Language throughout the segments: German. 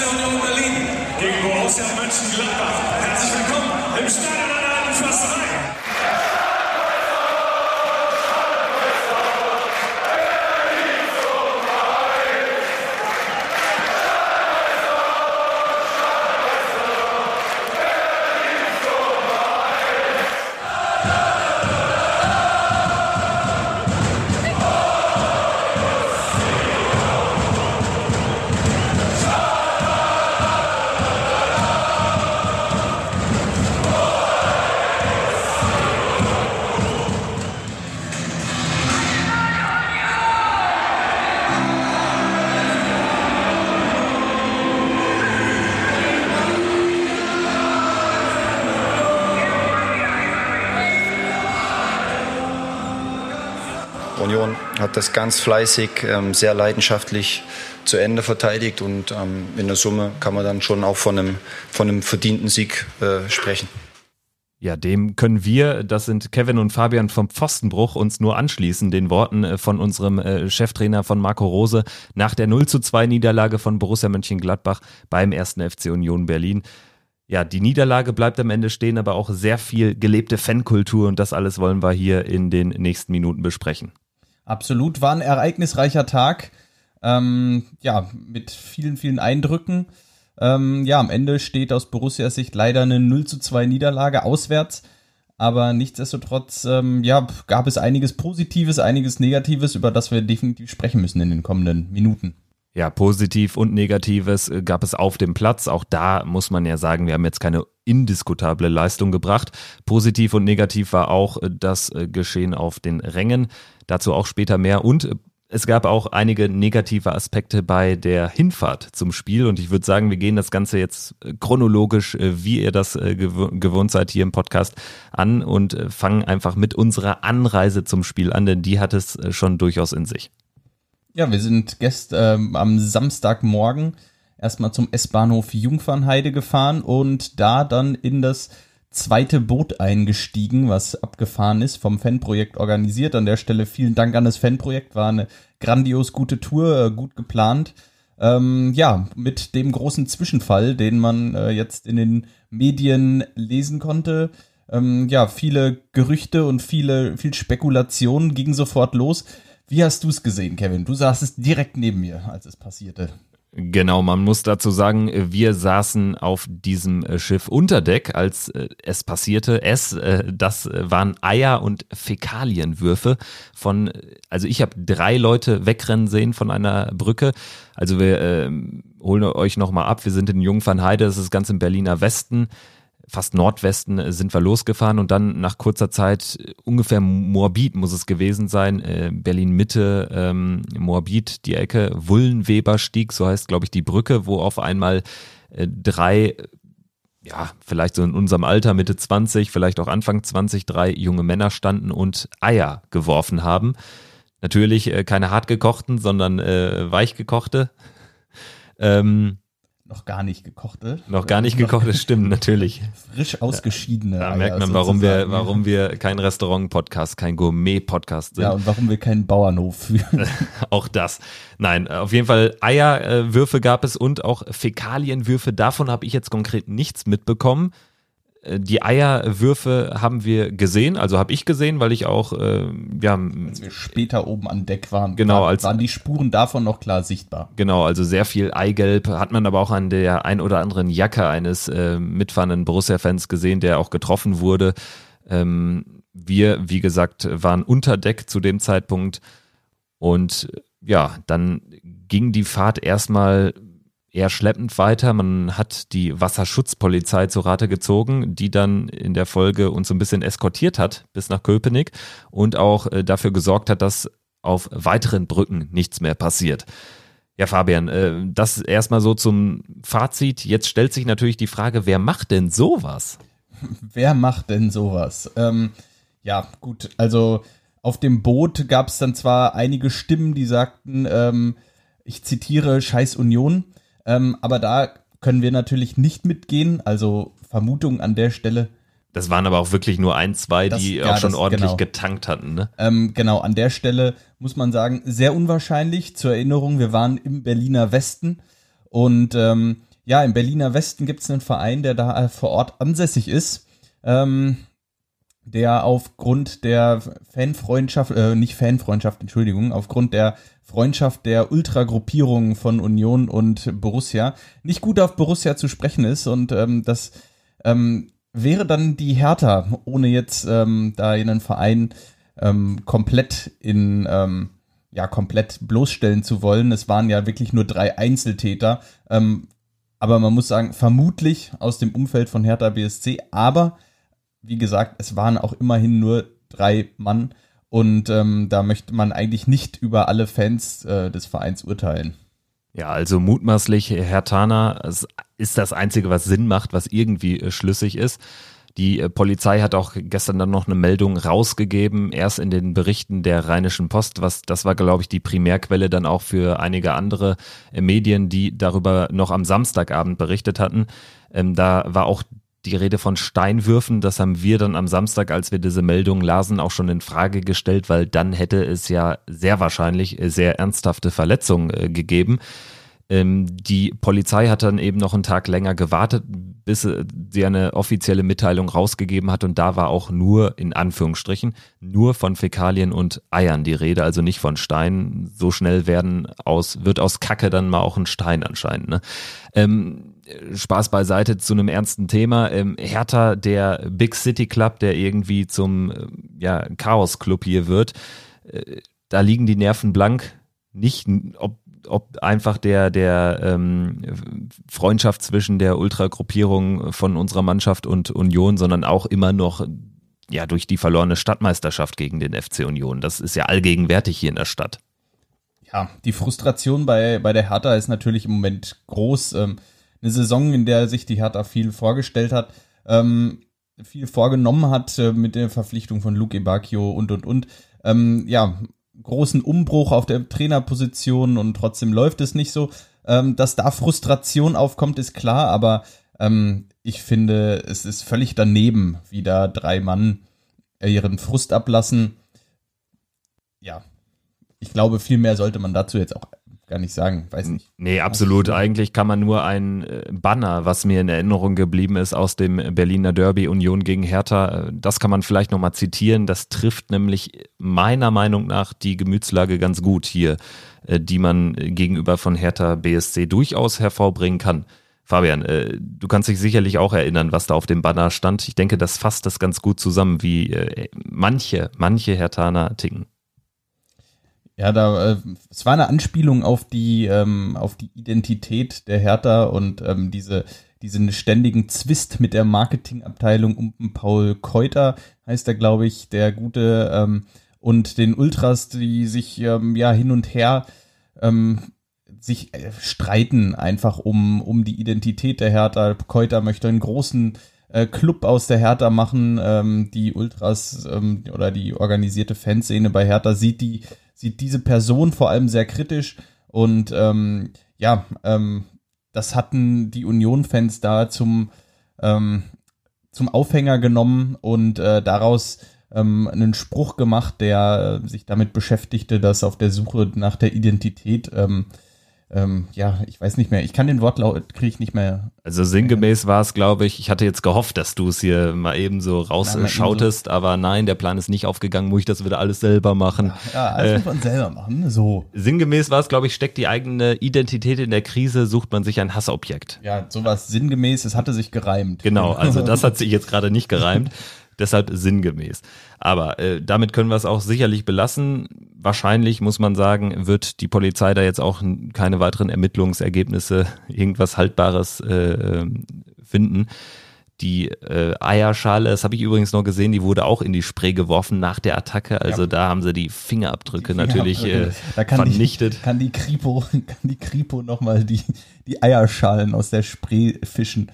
FC Union Berlin gegen Borussia Mönchengladbach. Herzlich willkommen im Stadion an der Alten Försterei. Hat das ganz fleißig, ähm, sehr leidenschaftlich zu Ende verteidigt und ähm, in der Summe kann man dann schon auch von einem, von einem verdienten Sieg äh, sprechen. Ja, dem können wir, das sind Kevin und Fabian vom Pfostenbruch, uns nur anschließen, den Worten äh, von unserem äh, Cheftrainer von Marco Rose nach der 0 zu 2 Niederlage von Borussia Mönchengladbach beim ersten FC Union Berlin. Ja, die Niederlage bleibt am Ende stehen, aber auch sehr viel gelebte Fankultur und das alles wollen wir hier in den nächsten Minuten besprechen. Absolut, war ein ereignisreicher Tag. Ähm, ja, mit vielen, vielen Eindrücken. Ähm, ja, am Ende steht aus Borussias Sicht leider eine 0 zu 2 Niederlage auswärts. Aber nichtsdestotrotz, ähm, ja, gab es einiges Positives, einiges Negatives, über das wir definitiv sprechen müssen in den kommenden Minuten. Ja, positiv und negatives äh, gab es auf dem Platz. Auch da muss man ja sagen, wir haben jetzt keine indiskutable Leistung gebracht. Positiv und negativ war auch äh, das äh, Geschehen auf den Rängen. Dazu auch später mehr. Und es gab auch einige negative Aspekte bei der Hinfahrt zum Spiel. Und ich würde sagen, wir gehen das Ganze jetzt chronologisch, wie ihr das gewohnt seid hier im Podcast, an und fangen einfach mit unserer Anreise zum Spiel an, denn die hat es schon durchaus in sich. Ja, wir sind gestern ähm, am Samstagmorgen erstmal zum S-Bahnhof Jungfernheide gefahren und da dann in das zweite Boot eingestiegen, was abgefahren ist, vom Fanprojekt organisiert. An der Stelle vielen Dank an das Fanprojekt, war eine grandios gute Tour, äh, gut geplant. Ähm, ja, mit dem großen Zwischenfall, den man äh, jetzt in den Medien lesen konnte. Ähm, ja, viele Gerüchte und viele, viel Spekulation ging sofort los. Wie hast du es gesehen, Kevin? Du saßest direkt neben mir, als es passierte. Genau, man muss dazu sagen, wir saßen auf diesem äh, Schiff unter Deck, als äh, es passierte. Es, äh, das waren Eier und Fäkalienwürfe von, also ich habe drei Leute wegrennen sehen von einer Brücke. Also wir äh, holen euch nochmal ab. Wir sind in Jungfernheide, das ist ganz im Berliner Westen fast Nordwesten äh, sind wir losgefahren und dann nach kurzer Zeit äh, ungefähr Moabit muss es gewesen sein, äh, Berlin Mitte, ähm, Moabit, die Ecke, Wullenweberstieg, so heißt glaube ich die Brücke, wo auf einmal äh, drei ja, vielleicht so in unserem Alter, Mitte 20, vielleicht auch Anfang 20, drei junge Männer standen und Eier geworfen haben. Natürlich äh, keine hartgekochten, sondern äh, weichgekochte. Ähm, noch gar nicht gekochte. Noch gar nicht gekochte, stimmt, natürlich. Frisch ausgeschiedene. Da merkt man, warum wir, warum wir kein Restaurant-Podcast, kein Gourmet-Podcast sind. Ja, und warum wir keinen Bauernhof führen. auch das. Nein, auf jeden Fall Eierwürfe gab es und auch Fäkalienwürfe. Davon habe ich jetzt konkret nichts mitbekommen. Äh, die Eierwürfe haben wir gesehen, also habe ich gesehen, weil ich auch, äh, ja. Als wir später oben an Deck waren, genau, als, waren die Spuren davon noch klar sichtbar. Genau, also sehr viel Eigelb hat man aber auch an der ein oder anderen Jacke eines äh, mitfahrenden Borussia-Fans gesehen, der auch getroffen wurde. Ähm, wir, wie gesagt, waren unter Deck zu dem Zeitpunkt und ja, dann ging die Fahrt erstmal eher schleppend weiter. Man hat die Wasserschutzpolizei zu Rate gezogen, die dann in der Folge uns so ein bisschen eskortiert hat bis nach Köpenick und auch äh, dafür gesorgt hat, dass auf weiteren Brücken nichts mehr passiert. Ja, Fabian, äh, das erstmal so zum Fazit. Jetzt stellt sich natürlich die Frage, wer macht denn sowas? Wer macht denn sowas? Ähm, ja, gut, also auf dem Boot gab es dann zwar einige Stimmen, die sagten, ähm, ich zitiere Scheiß Union, ähm, aber da können wir natürlich nicht mitgehen. Also Vermutung an der Stelle. Das waren aber auch wirklich nur ein, zwei, das, die ja, auch schon das, ordentlich genau. getankt hatten. Ne? Ähm, genau, an der Stelle muss man sagen, sehr unwahrscheinlich. Zur Erinnerung, wir waren im Berliner Westen und ähm, ja, im Berliner Westen gibt es einen Verein, der da vor Ort ansässig ist. Ähm, der aufgrund der Fanfreundschaft, äh, nicht Fanfreundschaft, Entschuldigung, aufgrund der Freundschaft der Ultragruppierungen von Union und Borussia nicht gut auf Borussia zu sprechen ist und ähm, das ähm, wäre dann die Hertha, ohne jetzt ähm, da einen Verein ähm, komplett in ähm, ja komplett bloßstellen zu wollen. Es waren ja wirklich nur drei Einzeltäter, ähm, aber man muss sagen, vermutlich aus dem Umfeld von Hertha BSC, aber wie gesagt, es waren auch immerhin nur drei Mann und ähm, da möchte man eigentlich nicht über alle Fans äh, des Vereins urteilen. Ja, also mutmaßlich Herr Tana ist das Einzige, was Sinn macht, was irgendwie äh, schlüssig ist. Die äh, Polizei hat auch gestern dann noch eine Meldung rausgegeben, erst in den Berichten der Rheinischen Post, was das war, glaube ich, die Primärquelle dann auch für einige andere äh, Medien, die darüber noch am Samstagabend berichtet hatten. Ähm, da war auch die Rede von Steinwürfen, das haben wir dann am Samstag, als wir diese Meldung lasen, auch schon in Frage gestellt, weil dann hätte es ja sehr wahrscheinlich äh, sehr ernsthafte Verletzungen äh, gegeben. Ähm, die Polizei hat dann eben noch einen Tag länger gewartet, bis sie eine offizielle Mitteilung rausgegeben hat und da war auch nur, in Anführungsstrichen, nur von Fäkalien und Eiern die Rede, also nicht von Steinen. So schnell werden aus, wird aus Kacke dann mal auch ein Stein anscheinend. Ne? Ähm, Spaß beiseite zu einem ernsten Thema. Ähm, Hertha, der Big City Club, der irgendwie zum äh, ja, Chaos Club hier wird, äh, da liegen die Nerven blank. Nicht, ob ob einfach der, der ähm, Freundschaft zwischen der Ultragruppierung von unserer Mannschaft und Union, sondern auch immer noch ja durch die verlorene Stadtmeisterschaft gegen den FC Union. Das ist ja allgegenwärtig hier in der Stadt. Ja, die Frustration bei, bei der Hertha ist natürlich im Moment groß. Ähm, eine Saison, in der sich die Hertha viel vorgestellt hat, ähm, viel vorgenommen hat äh, mit der Verpflichtung von Luke Ebakio und und und. Ähm, ja, großen Umbruch auf der Trainerposition und trotzdem läuft es nicht so. Ähm, dass da Frustration aufkommt, ist klar, aber ähm, ich finde, es ist völlig daneben, wie da drei Mann ihren Frust ablassen. Ja, ich glaube, viel mehr sollte man dazu jetzt auch gar nicht sagen, weiß nicht. Nee, absolut. Eigentlich kann man nur ein äh, Banner, was mir in Erinnerung geblieben ist aus dem Berliner Derby Union gegen Hertha, äh, das kann man vielleicht nochmal zitieren. Das trifft nämlich meiner Meinung nach die Gemütslage ganz gut hier, äh, die man gegenüber von Hertha BSC durchaus hervorbringen kann. Fabian, du kannst dich sicherlich auch erinnern, was da auf dem Banner stand. Ich denke, das fasst das ganz gut zusammen, wie manche, manche Hertaner ticken. Ja, da äh, es war eine Anspielung auf die ähm, auf die Identität der Hertha und ähm, diese diesen ständigen Zwist mit der Marketingabteilung um Paul Keuter heißt er, glaube ich, der gute ähm, und den Ultras, die sich ähm, ja hin und her ähm, sich äh, streiten einfach um um die Identität der Hertha. Keuter möchte einen großen äh, Club aus der Hertha machen. Ähm, die Ultras ähm, oder die organisierte Fanszene bei Hertha sieht die sieht diese Person vor allem sehr kritisch und ähm, ja, ähm, das hatten die Union-Fans da zum, ähm, zum Aufhänger genommen und äh, daraus ähm, einen Spruch gemacht, der sich damit beschäftigte, dass auf der Suche nach der Identität ähm, ähm, ja, ich weiß nicht mehr. Ich kann den Wortlaut, kriege ich nicht mehr. Also sinngemäß war es, glaube ich, ich hatte jetzt gehofft, dass du es hier mal eben so rausschautest, so. aber nein, der Plan ist nicht aufgegangen, muss ich das wieder alles selber machen. Ja, ja alles äh, muss man selber machen, so. Sinngemäß war es, glaube ich, steckt die eigene Identität in der Krise, sucht man sich ein Hassobjekt. Ja, sowas sinngemäß, es hatte sich gereimt. Genau, also das hat sich jetzt gerade nicht gereimt. Deshalb sinngemäß. Aber äh, damit können wir es auch sicherlich belassen. Wahrscheinlich muss man sagen, wird die Polizei da jetzt auch keine weiteren Ermittlungsergebnisse, irgendwas Haltbares äh, finden. Die äh, Eierschale, das habe ich übrigens noch gesehen, die wurde auch in die Spree geworfen nach der Attacke. Also ja. da haben sie die Fingerabdrücke, die natürlich äh, da kann vernichtet. Die, kann die Kripo, kann die Kripo nochmal die, die Eierschalen aus der Spree fischen.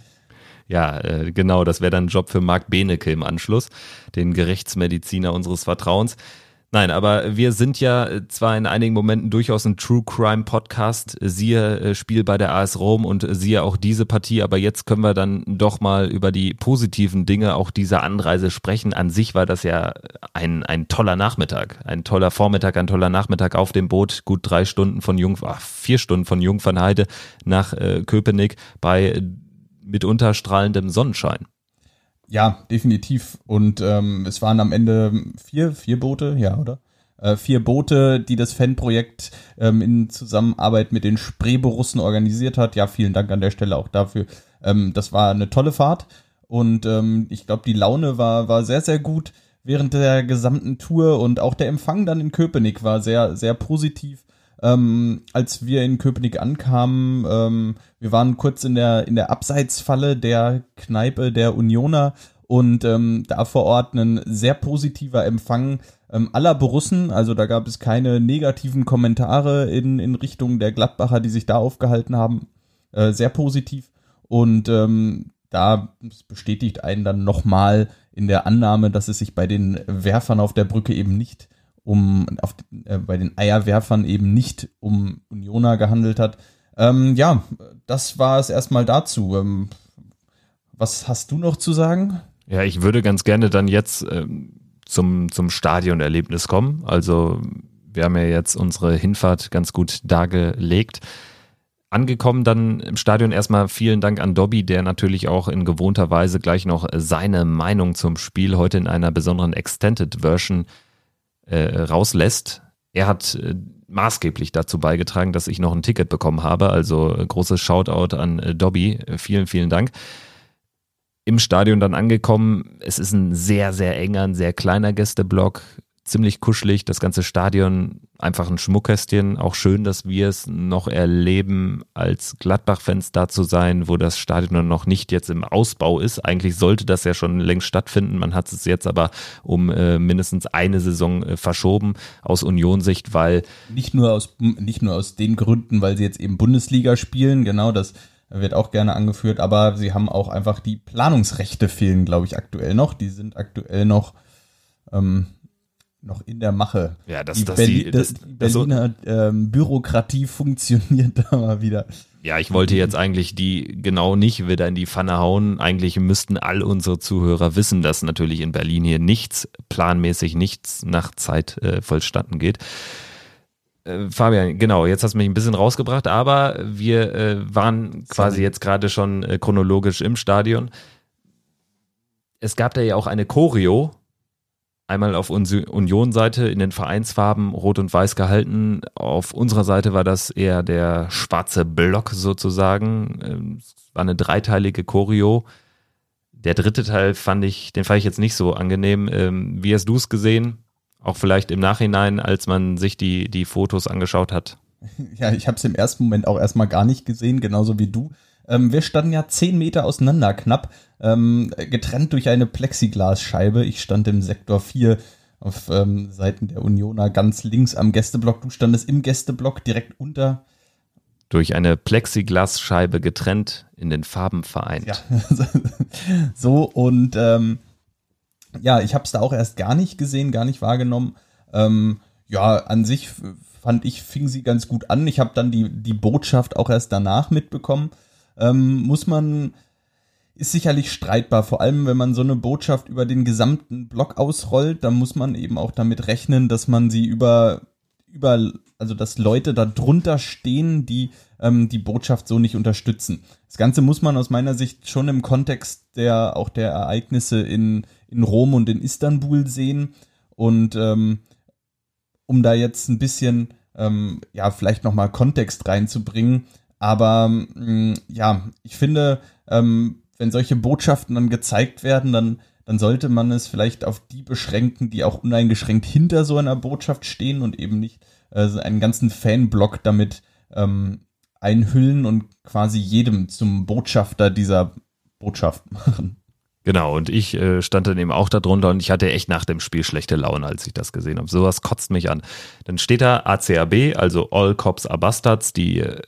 Ja, äh, genau, das wäre dann ein Job für Marc Benecke im Anschluss, den Gerichtsmediziner unseres Vertrauens. Nein, aber wir sind ja zwar in einigen Momenten durchaus ein True Crime Podcast, siehe äh, Spiel bei der AS Rom und siehe auch diese Partie, aber jetzt können wir dann doch mal über die positiven Dinge auch dieser Anreise sprechen. An sich war das ja ein, ein toller Nachmittag, ein toller Vormittag, ein toller Nachmittag auf dem Boot, gut drei Stunden von Jung, ach, vier Stunden von Jungfernheide nach äh, Köpenick bei mitunter strahlendem Sonnenschein. Ja, definitiv. Und ähm, es waren am Ende vier, vier Boote, ja, oder? Äh, vier Boote, die das Fanprojekt ähm, in Zusammenarbeit mit den Spreeborussen organisiert hat. Ja, vielen Dank an der Stelle auch dafür. Ähm, das war eine tolle Fahrt. Und ähm, ich glaube, die Laune war, war sehr, sehr gut während der gesamten Tour und auch der Empfang dann in Köpenick war sehr, sehr positiv. Ähm, als wir in Köpenick ankamen, ähm, wir waren kurz in der, in der Abseitsfalle der Kneipe der Unioner und ähm, da vor Ort ein sehr positiver Empfang ähm, aller Borussen. Also da gab es keine negativen Kommentare in, in Richtung der Gladbacher, die sich da aufgehalten haben. Äh, sehr positiv. Und ähm, da bestätigt einen dann nochmal in der Annahme, dass es sich bei den Werfern auf der Brücke eben nicht um auf, äh, bei den Eierwerfern eben nicht um Unioner gehandelt hat. Ähm, ja, das war es erstmal dazu. Ähm, was hast du noch zu sagen? Ja, ich würde ganz gerne dann jetzt ähm, zum, zum Stadionerlebnis kommen. Also wir haben ja jetzt unsere Hinfahrt ganz gut dargelegt. Angekommen dann im Stadion erstmal vielen Dank an Dobby, der natürlich auch in gewohnter Weise gleich noch seine Meinung zum Spiel heute in einer besonderen Extended Version äh, rauslässt. Er hat äh, maßgeblich dazu beigetragen, dass ich noch ein Ticket bekommen habe. Also äh, großes Shoutout an äh, Dobby. Vielen, vielen Dank. Im Stadion dann angekommen. Es ist ein sehr, sehr enger, ein sehr kleiner Gästeblock ziemlich kuschelig, das ganze Stadion einfach ein Schmuckkästchen. Auch schön, dass wir es noch erleben, als Gladbach-Fans da zu sein, wo das Stadion noch nicht jetzt im Ausbau ist. Eigentlich sollte das ja schon längst stattfinden. Man hat es jetzt aber um äh, mindestens eine Saison äh, verschoben aus Unionsicht, weil nicht nur aus nicht nur aus den Gründen, weil sie jetzt eben Bundesliga spielen. Genau das wird auch gerne angeführt, aber sie haben auch einfach die Planungsrechte fehlen, glaube ich, aktuell noch. Die sind aktuell noch ähm, noch in der Mache. Ja, das, die, das, Berli die, das, das, Berliner ähm, Bürokratie funktioniert da mal wieder. Ja, ich wollte jetzt eigentlich die genau nicht wieder in die Pfanne hauen. Eigentlich müssten all unsere Zuhörer wissen, dass natürlich in Berlin hier nichts, planmäßig nichts nach Zeit äh, vollstanden geht. Äh, Fabian, genau, jetzt hast du mich ein bisschen rausgebracht, aber wir äh, waren quasi jetzt gerade schon äh, chronologisch im Stadion. Es gab da ja auch eine Choreo einmal auf Union-Seite in den Vereinsfarben rot und weiß gehalten. Auf unserer Seite war das eher der schwarze Block sozusagen. Ähm, es war eine dreiteilige Choreo. Der dritte Teil fand ich, den fand ich jetzt nicht so angenehm. Ähm, wie hast du es gesehen? Auch vielleicht im Nachhinein, als man sich die, die Fotos angeschaut hat. Ja, ich habe es im ersten Moment auch erstmal gar nicht gesehen, genauso wie du. Ähm, wir standen ja zehn Meter auseinander knapp, ähm, getrennt durch eine Plexiglasscheibe. Ich stand im Sektor 4 auf ähm, Seiten der Unioner ganz links am Gästeblock. Du standest im Gästeblock direkt unter. Durch eine Plexiglasscheibe getrennt, in den Farben vereint. Ja, so und ähm, ja, ich habe es da auch erst gar nicht gesehen, gar nicht wahrgenommen. Ähm, ja, an sich fand ich, fing sie ganz gut an. Ich habe dann die, die Botschaft auch erst danach mitbekommen ähm, muss man, ist sicherlich streitbar, vor allem wenn man so eine Botschaft über den gesamten Block ausrollt, dann muss man eben auch damit rechnen, dass man sie über, über also dass Leute da drunter stehen, die ähm, die Botschaft so nicht unterstützen. Das Ganze muss man aus meiner Sicht schon im Kontext der auch der Ereignisse in, in Rom und in Istanbul sehen. Und ähm, um da jetzt ein bisschen ähm, ja vielleicht nochmal Kontext reinzubringen, aber mh, mm, ja, ich finde, ähm, wenn solche Botschaften dann gezeigt werden, dann, dann sollte man es vielleicht auf die beschränken, die auch uneingeschränkt hinter so einer Botschaft stehen und eben nicht äh, einen ganzen Fanblock damit ähm, einhüllen und quasi jedem zum Botschafter dieser Botschaft machen. Genau, und ich äh, stand dann eben auch darunter und ich hatte echt nach dem Spiel schlechte Laune, als ich das gesehen habe. Sowas kotzt mich an. Dann steht da ACAB, also All Cops Are Bastards, die äh,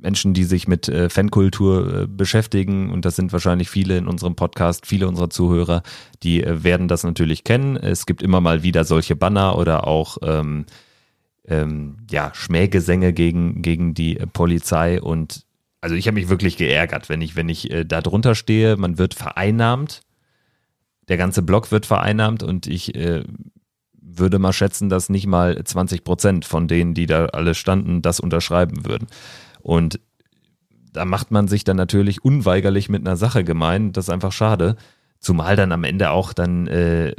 Menschen, die sich mit äh, Fankultur äh, beschäftigen, und das sind wahrscheinlich viele in unserem Podcast, viele unserer Zuhörer, die äh, werden das natürlich kennen. Es gibt immer mal wieder solche Banner oder auch ähm, ähm, ja, Schmähgesänge gegen, gegen die äh, Polizei. Und also ich habe mich wirklich geärgert, wenn ich, wenn ich äh, da drunter stehe, man wird vereinnahmt, der ganze Block wird vereinnahmt und ich äh, würde mal schätzen, dass nicht mal 20 Prozent von denen, die da alle standen, das unterschreiben würden. Und da macht man sich dann natürlich unweigerlich mit einer Sache gemein. Das ist einfach schade. Zumal dann am Ende auch dann äh,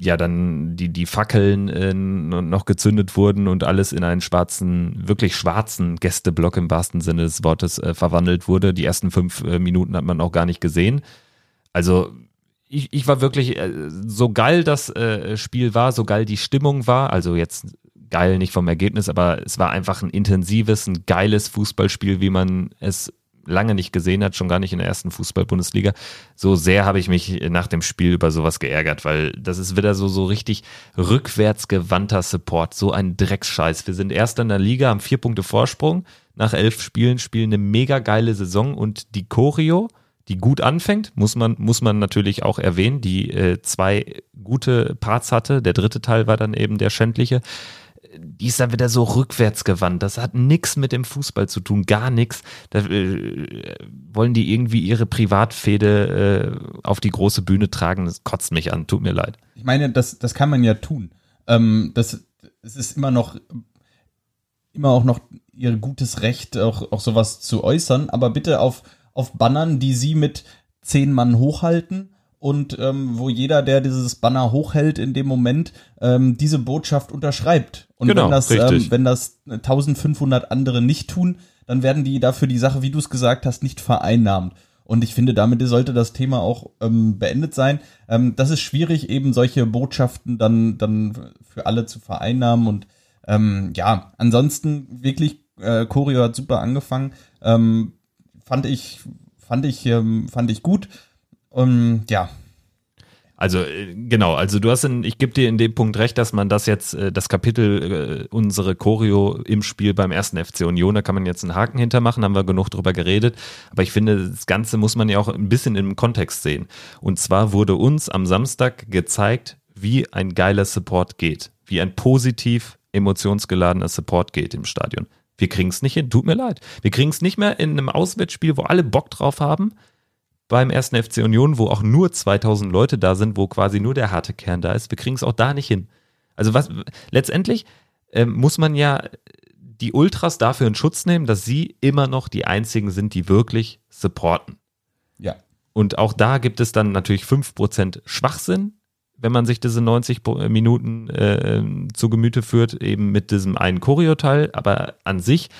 ja dann die die Fackeln äh, noch gezündet wurden und alles in einen schwarzen wirklich schwarzen Gästeblock im wahrsten Sinne des Wortes äh, verwandelt wurde. Die ersten fünf äh, Minuten hat man auch gar nicht gesehen. Also ich, ich war wirklich äh, so geil das äh, Spiel war, so geil die Stimmung war. Also jetzt geil nicht vom Ergebnis, aber es war einfach ein intensives, ein geiles Fußballspiel, wie man es lange nicht gesehen hat, schon gar nicht in der ersten Fußball-Bundesliga. So sehr habe ich mich nach dem Spiel über sowas geärgert, weil das ist wieder so, so richtig rückwärtsgewandter Support, so ein Drecksscheiß. Wir sind erster in der Liga, haben vier Punkte Vorsprung, nach elf Spielen, spielen eine mega geile Saison und die Choreo, die gut anfängt, muss man, muss man natürlich auch erwähnen, die äh, zwei gute Parts hatte. Der dritte Teil war dann eben der schändliche. Die ist dann wieder so rückwärts gewandt. Das hat nichts mit dem Fußball zu tun, gar nichts. Da äh, wollen die irgendwie ihre Privatfehde äh, auf die große Bühne tragen. Das kotzt mich an, tut mir leid. Ich meine, das, das kann man ja tun. Ähm, das, es ist immer noch, immer auch noch ihr gutes Recht, auch, auch sowas zu äußern, aber bitte auf, auf Bannern, die sie mit zehn Mann hochhalten und ähm, wo jeder, der dieses Banner hochhält, in dem Moment ähm, diese Botschaft unterschreibt. Und Genau, wenn, das, ähm, wenn das 1500 andere nicht tun, dann werden die dafür die Sache, wie du es gesagt hast, nicht vereinnahmt. Und ich finde, damit sollte das Thema auch ähm, beendet sein. Ähm, das ist schwierig, eben solche Botschaften dann, dann für alle zu vereinnahmen. Und ähm, ja, ansonsten wirklich, äh, Choreo hat super angefangen. Ähm, fand ich, fand ich, ähm, fand ich gut. Und ja, Also äh, genau, also du hast in, ich gebe dir in dem Punkt recht, dass man das jetzt, äh, das Kapitel, äh, unsere Choreo im Spiel beim ersten FC Union, da kann man jetzt einen Haken hintermachen, haben wir genug drüber geredet. Aber ich finde, das Ganze muss man ja auch ein bisschen im Kontext sehen. Und zwar wurde uns am Samstag gezeigt, wie ein geiler Support geht, wie ein positiv emotionsgeladener Support geht im Stadion. Wir kriegen es nicht hin, tut mir leid. Wir kriegen es nicht mehr in einem Auswärtsspiel, wo alle Bock drauf haben, beim ersten FC Union, wo auch nur 2000 Leute da sind, wo quasi nur der harte Kern da ist. Wir kriegen es auch da nicht hin. Also was letztendlich ähm, muss man ja die Ultras dafür in Schutz nehmen, dass sie immer noch die einzigen sind, die wirklich supporten. ja. Und auch da gibt es dann natürlich 5% Schwachsinn, wenn man sich diese 90 Po- Minuten äh, zu Gemüte führt, eben mit diesem einen Choreo-Teil. Aber an sich,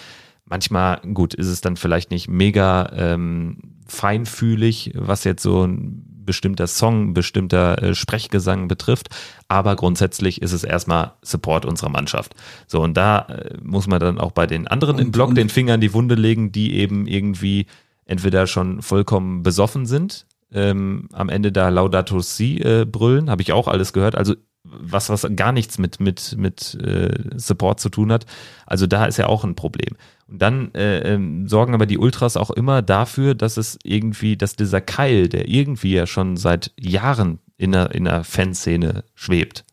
manchmal, gut, ist es dann vielleicht nicht mega ähm, feinfühlig, was jetzt so ein bestimmter Song, ein bestimmter äh, Sprechgesang betrifft. Aber grundsätzlich ist es erstmal Support unserer Mannschaft. So, und da äh, muss man dann auch bei den anderen im Und- Block und- den Finger in die Wunde legen, die eben irgendwie entweder schon vollkommen besoffen sind, ähm, am Ende da Laudato Si äh, brüllen, habe ich auch alles gehört. Also was, was gar nichts mit, mit, mit äh, Support zu tun hat. Also da ist ja auch ein Problem. Und dann äh, ähm, sorgen aber die Ultras auch immer dafür, dass es irgendwie, dass dieser Keil, der irgendwie ja schon seit Jahren in der, in der Fanszene schwebt,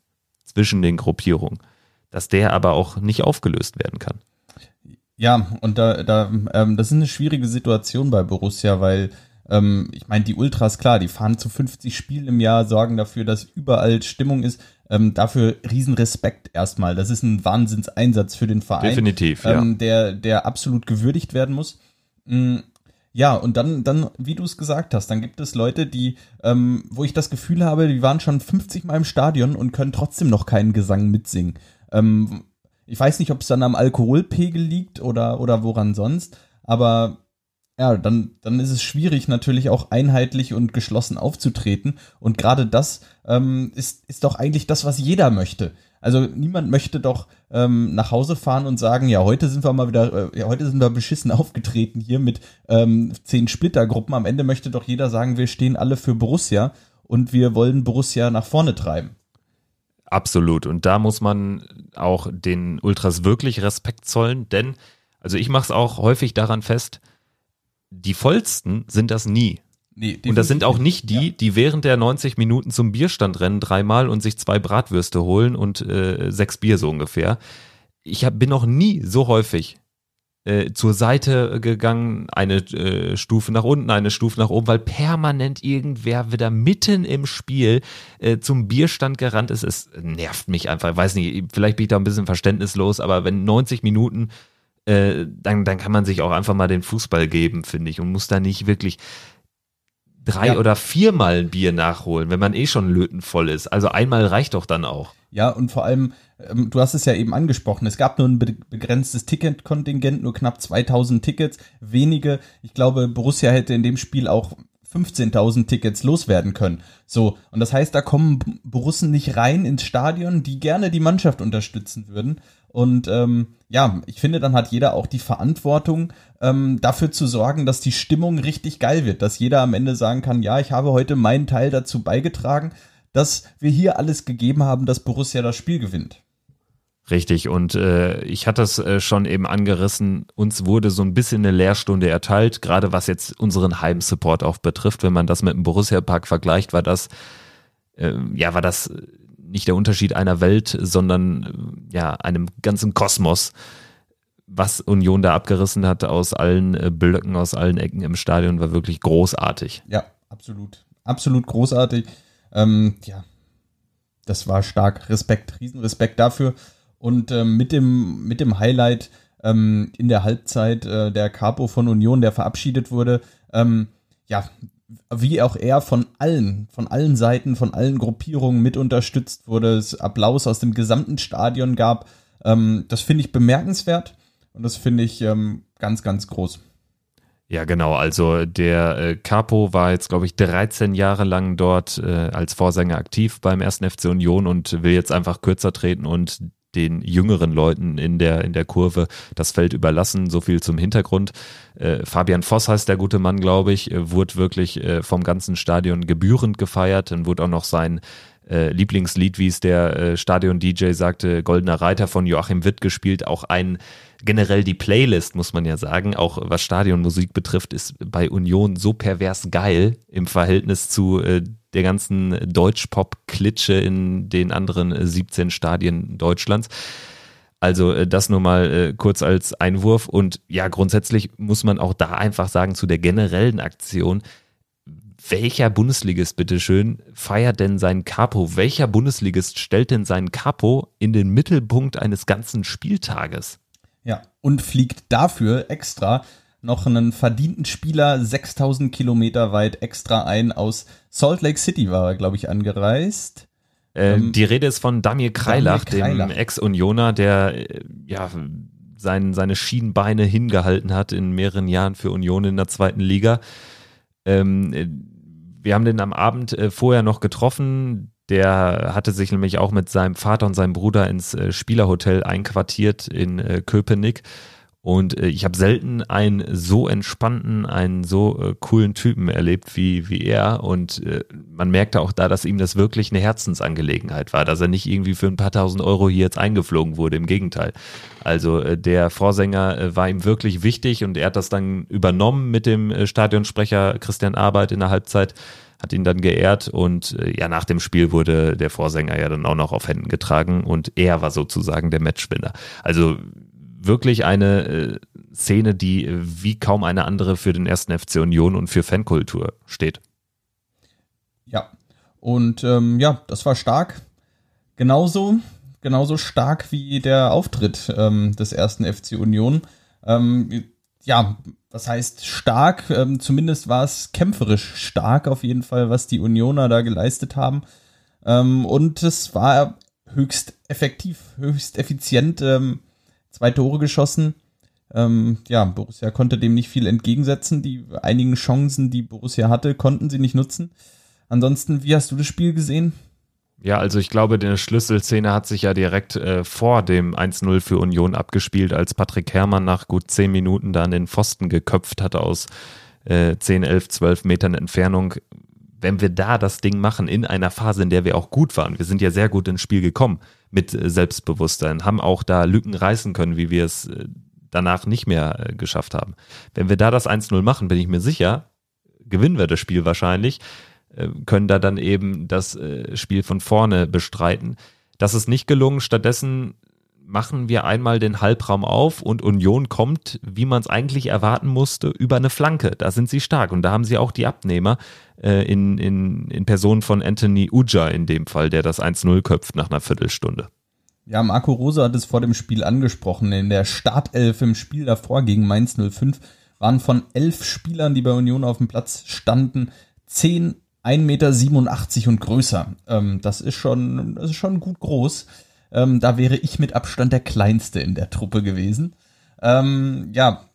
zwischen den Gruppierungen, dass der aber auch nicht aufgelöst werden kann. Ja, und da, da ähm, das ist eine schwierige Situation bei Borussia, weil ähm, ich meine, die Ultras, klar, die fahren zu 50 Spielen im Jahr, sorgen dafür, dass überall Stimmung ist. Ähm, dafür Riesenrespekt erstmal. Das ist ein Wahnsinnseinsatz für den Verein. Definitiv, ja. ähm, der, der absolut gewürdigt werden muss. Mm, Ja, und dann, dann, wie du es gesagt hast, dann gibt es Leute, die, ähm, wo ich das Gefühl habe, die waren schon 50 Mal im Stadion und können trotzdem noch keinen Gesang mitsingen. Ähm, ich weiß nicht, ob es dann am Alkoholpegel liegt oder, oder woran sonst, aber ja, dann, dann ist es schwierig, natürlich auch einheitlich und geschlossen aufzutreten. Und gerade das ähm, ist, ist doch eigentlich das, was jeder möchte. Also niemand möchte doch ähm, nach Hause fahren und sagen, ja, heute sind wir mal wieder, äh, ja, heute sind wir beschissen aufgetreten hier mit ähm, zehn Splittergruppen. Am Ende möchte doch jeder sagen, wir stehen alle für Borussia und wir wollen Borussia nach vorne treiben. Absolut. Und da muss man auch den Ultras wirklich Respekt zollen, denn Also ich mache es auch häufig daran fest, die vollsten sind das nie. Nee, Und das sind auch nicht die, die während der 90 Minuten zum Bierstand rennen dreimal und sich zwei Bratwürste holen und äh, sechs Bier so ungefähr. Ich hab, bin noch nie so häufig äh, zur Seite gegangen, eine äh, Stufe nach unten, eine Stufe nach oben, weil permanent irgendwer wieder mitten im Spiel äh, zum Bierstand gerannt ist. Es nervt mich einfach. Ich weiß nicht, vielleicht bin ich da ein bisschen verständnislos, aber wenn 90 Minuten äh, dann, dann kann man sich auch einfach mal den Fußball geben, finde ich, und muss da nicht wirklich drei Ja. oder viermal ein Bier nachholen, wenn man eh schon lötenvoll ist. Also einmal reicht doch dann auch. Ja, und vor allem, ähm, du hast es ja eben angesprochen, es gab nur ein be begrenztes Ticketkontingent, nur knapp 2000 Tickets, wenige. Ich glaube, Borussia hätte in dem Spiel auch 15.000 Tickets loswerden können. So, und das heißt, da kommen Borussen nicht rein ins Stadion, die gerne die Mannschaft unterstützen würden. Und ähm, ja, ich finde, dann hat jeder auch die Verantwortung, ähm, dafür zu sorgen, dass die Stimmung richtig geil wird, dass jeder am Ende sagen kann, ja, ich habe heute meinen Teil dazu beigetragen, dass wir hier alles gegeben haben, dass Borussia das Spiel gewinnt. Richtig, und äh, ich hatte es äh, schon eben angerissen, uns wurde so ein bisschen eine Lehrstunde erteilt, gerade was jetzt unseren Heimsupport auch betrifft. Wenn man das mit dem Borussia-Park vergleicht, war das, äh, ja, war das nicht der Unterschied einer Welt, sondern ja, einem ganzen Kosmos, was Union da abgerissen hat aus allen äh, Blöcken, aus allen Ecken im Stadion, war wirklich großartig. Ja, absolut. Absolut großartig. Ähm, ja, das war stark. Respekt, Riesenrespekt dafür. Und ähm, mit, dem, mit dem Highlight ähm, in der Halbzeit äh, der Capo von Union, der verabschiedet wurde, ähm, ja, wie auch er von allen, von allen Seiten, von allen Gruppierungen mit unterstützt wurde, es Applaus aus dem gesamten Stadion gab. Ähm, das finde ich bemerkenswert und das finde ich ähm, ganz, ganz groß. Ja, genau. Also der äh, Capo war jetzt, glaube ich, 13 Jahre lang dort äh, als Vorsänger aktiv beim ersten FC Union und will jetzt einfach kürzer treten und den jüngeren Leuten in der, in der Kurve das Feld überlassen. So viel zum Hintergrund. Äh, Fabian Voss heißt der gute Mann, glaube ich, äh, wurde wirklich äh, vom ganzen Stadion gebührend gefeiert. Dann wurde auch noch sein äh, Lieblingslied, wie es der äh, Stadion-DJ sagte, Goldener Reiter von Joachim Witt gespielt. Auch ein generell die Playlist, muss man ja sagen, auch was Stadionmusik betrifft, ist bei Union so pervers geil im Verhältnis zu äh, der ganzen Deutschpop-Klitsche in den anderen äh, 17 Stadien Deutschlands. Also äh, das nur mal äh, kurz als Einwurf. Und ja, grundsätzlich muss man auch da einfach sagen, zu der generellen Aktion, welcher Bundesligist, bitteschön, feiert denn seinen Capo? Welcher Bundesligist stellt denn seinen Capo in den Mittelpunkt eines ganzen Spieltages? Und fliegt dafür extra noch einen verdienten Spieler 6000 Kilometer weit extra ein. Aus Salt Lake City war er, glaube ich, angereist. Ähm, die Rede ist von Damir Kreilach, Kreilach. dem Ex-Unioner, der äh, ja sein, seine Schienbeine hingehalten hat in mehreren Jahren für Union in der zweiten Liga. Ähm, äh, wir haben den am Abend äh, vorher noch getroffen. Der hatte sich nämlich auch mit seinem Vater und seinem Bruder ins äh, Spielerhotel einquartiert in äh, Köpenick. Und äh, ich habe selten einen so entspannten, einen so coolen Typen erlebt wie, wie er. Und man merkte auch da, dass ihm das wirklich eine Herzensangelegenheit war, dass er nicht irgendwie für ein paar tausend Euro hier jetzt eingeflogen wurde. Im Gegenteil. Also der Vorsänger war ihm wirklich wichtig und er hat das dann übernommen mit dem Stadionsprecher Christian Arbeit in der Halbzeit hat ihn dann geehrt und äh, ja, nach dem Spiel wurde der Vorsänger ja dann auch noch auf Händen getragen und er war sozusagen der Matchwinner. Also wirklich eine äh, Szene, die äh, wie kaum eine andere für den ersten FC Union und für Fankultur steht. Ja, und ähm, ja, das war stark. Genauso, genauso stark wie der Auftritt ähm, des ersten FC Union. Ähm, ja, was heißt stark? Ähm, zumindest war es kämpferisch stark auf jeden Fall, was die Unioner da geleistet haben. Ähm, und es war höchst effektiv, höchst effizient. Ähm, zwei Tore geschossen. Ähm, ja, Borussia konnte dem nicht viel entgegensetzen. Die einigen Chancen, die Borussia hatte, konnten sie nicht nutzen. Ansonsten, wie hast du das Spiel gesehen? Ja, also ich glaube, die Schlüsselszene hat sich ja direkt äh, vor dem 1-0 für Union abgespielt, als Patrick Herrmann nach gut zehn Minuten da an den Pfosten geköpft hatte aus äh, 10, 11, 12 Metern Entfernung. Wenn wir da das Ding machen in einer Phase, in der wir auch gut waren, wir sind ja sehr gut ins Spiel gekommen mit äh, Selbstbewusstsein, haben auch da Lücken reißen können, wie wir es äh, danach nicht mehr äh, geschafft haben. Wenn wir da das 1-0 machen, bin ich mir sicher, gewinnen wir das Spiel wahrscheinlich, können da dann eben das äh, Spiel von vorne bestreiten. Das ist nicht gelungen. Stattdessen machen wir einmal den Halbraum auf und Union kommt, wie man es eigentlich erwarten musste, über eine Flanke. Da sind sie stark und da haben sie auch die Abnehmer äh, in, in, in Person von Anthony Uja in dem Fall, der das 1-0 köpft nach einer Viertelstunde. Ja, Marco Rose hat es vor dem Spiel angesprochen. In der Startelf im Spiel davor gegen Mainz 05 waren von elf Spielern, die bei Union auf dem Platz standen, zehn 1,87 Meter und größer. Ähm, das ist schon, das ist schon gut groß. Ähm, da wäre ich mit Abstand der Kleinste in der Truppe gewesen. Ähm, ja,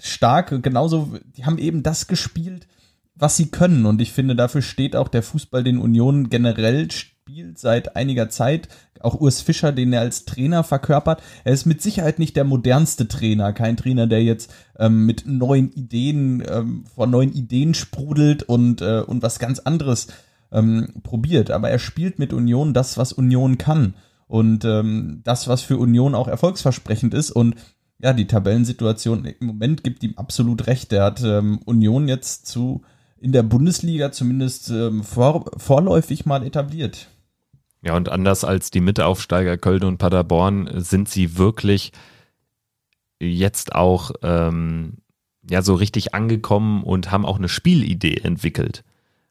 stark, genauso, die haben eben das gespielt, was sie können. Und ich finde, dafür steht auch der Fußball, den Union generell spielt seit einiger Zeit. Auch Urs Fischer, den er als Trainer verkörpert. Er ist mit Sicherheit nicht der modernste Trainer. Kein Trainer, der jetzt ähm, mit neuen Ideen, ähm, vor neuen Ideen sprudelt und, äh, und was ganz anderes ähm, probiert. Aber er spielt mit Union das, was Union kann. Und ähm, das, was für Union auch erfolgsversprechend ist. Und ja, die Tabellensituation im Moment gibt ihm absolut recht. Er hat ähm, Union jetzt zu in der Bundesliga zumindest ähm, vor, vorläufig mal etabliert. Ja, und anders als die Mitaufsteiger Köln und Paderborn sind sie wirklich jetzt auch ähm, ja so richtig angekommen und haben auch eine Spielidee entwickelt.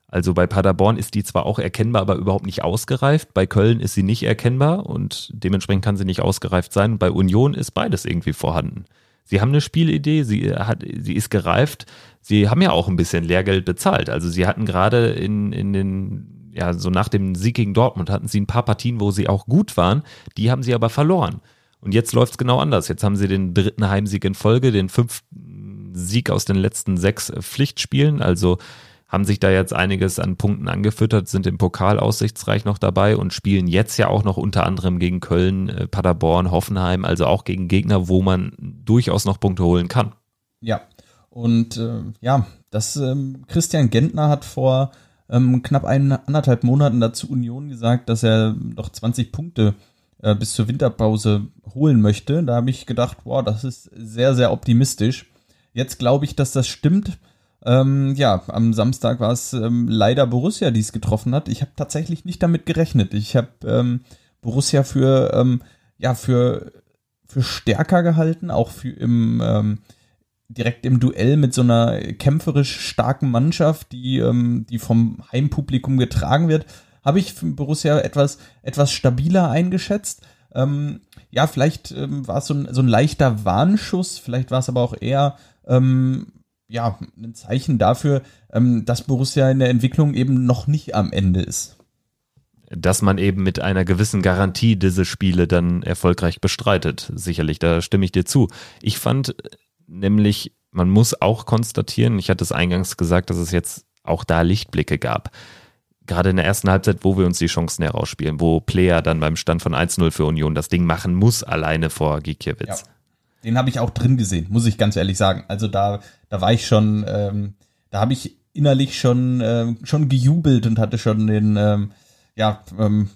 Also bei Paderborn ist die zwar auch erkennbar, aber überhaupt nicht ausgereift. Bei Köln ist sie nicht erkennbar und dementsprechend kann sie nicht ausgereift sein. Bei Union ist beides irgendwie vorhanden. Sie haben eine Spielidee, sie, hat, sie ist gereift. Sie haben ja auch ein bisschen Lehrgeld bezahlt. Also sie hatten gerade in, in den, ja, so nach dem Sieg gegen Dortmund hatten sie ein paar Partien, wo sie auch gut waren. Die haben sie aber verloren. Und jetzt läuft es genau anders. Jetzt haben sie den dritten Heimsieg in Folge, den fünften Sieg aus den letzten sechs Pflichtspielen. Also haben sich da jetzt einiges an Punkten angefüttert, sind im Pokal aussichtsreich noch dabei und spielen jetzt ja auch noch unter anderem gegen Köln, äh, Paderborn, Hoffenheim, also auch gegen Gegner, wo man durchaus noch Punkte holen kann. Ja, und äh, ja, das ähm, Christian Gentner hat vor ähm, knapp ein, anderthalb Monaten dazu Union gesagt, dass er noch 20 Punkte äh, bis zur Winterpause holen möchte. Da habe ich gedacht, wow, das ist sehr, sehr optimistisch. Jetzt glaube ich, dass das stimmt. Ähm, ja, am Samstag war es ähm, leider Borussia, die es getroffen hat. Ich habe tatsächlich nicht damit gerechnet. Ich habe ähm, Borussia für ähm, ja für für stärker gehalten, auch für im ähm, direkt im Duell mit so einer kämpferisch starken Mannschaft, die ähm, die vom Heimpublikum getragen wird, habe ich Borussia etwas etwas stabiler eingeschätzt. Ähm, ja, vielleicht ähm, war es so ein, so ein leichter Warnschuss, vielleicht war es aber auch eher ähm, ja, ein Zeichen dafür, ähm, dass Borussia in der Entwicklung eben noch nicht am Ende ist. Dass man eben mit einer gewissen Garantie diese Spiele dann erfolgreich bestreitet. Sicherlich, da stimme ich dir zu. Ich fand nämlich, man muss auch konstatieren, ich hatte es eingangs gesagt, dass es jetzt auch da Lichtblicke gab. Gerade in der ersten Halbzeit, wo wir uns die Chancen herausspielen, wo Player dann beim Stand von 1-0 für Union das Ding machen muss, alleine vor Gikiewicz. Ja. Den habe ich auch drin gesehen, muss ich ganz ehrlich sagen. Also da, da war ich schon, ähm, da habe ich innerlich schon, ähm, schon gejubelt und hatte schon den, ähm, ja, ähm,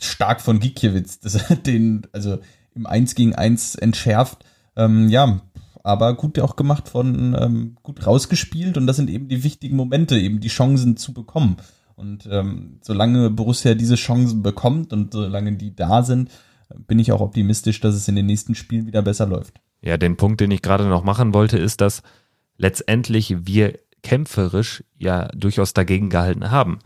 stark von Gikiewicz, den, also im 1 gegen 1 entschärft. Ähm, ja, aber gut auch gemacht von, ähm, gut rausgespielt und das sind eben die wichtigen Momente, eben die Chancen zu bekommen. Und ähm, solange Borussia diese Chancen bekommt und solange die da sind, bin ich auch optimistisch, dass es in den nächsten Spielen wieder besser läuft. Ja, den Punkt, den ich gerade noch machen wollte, ist, dass letztendlich wir kämpferisch ja durchaus dagegen gehalten haben.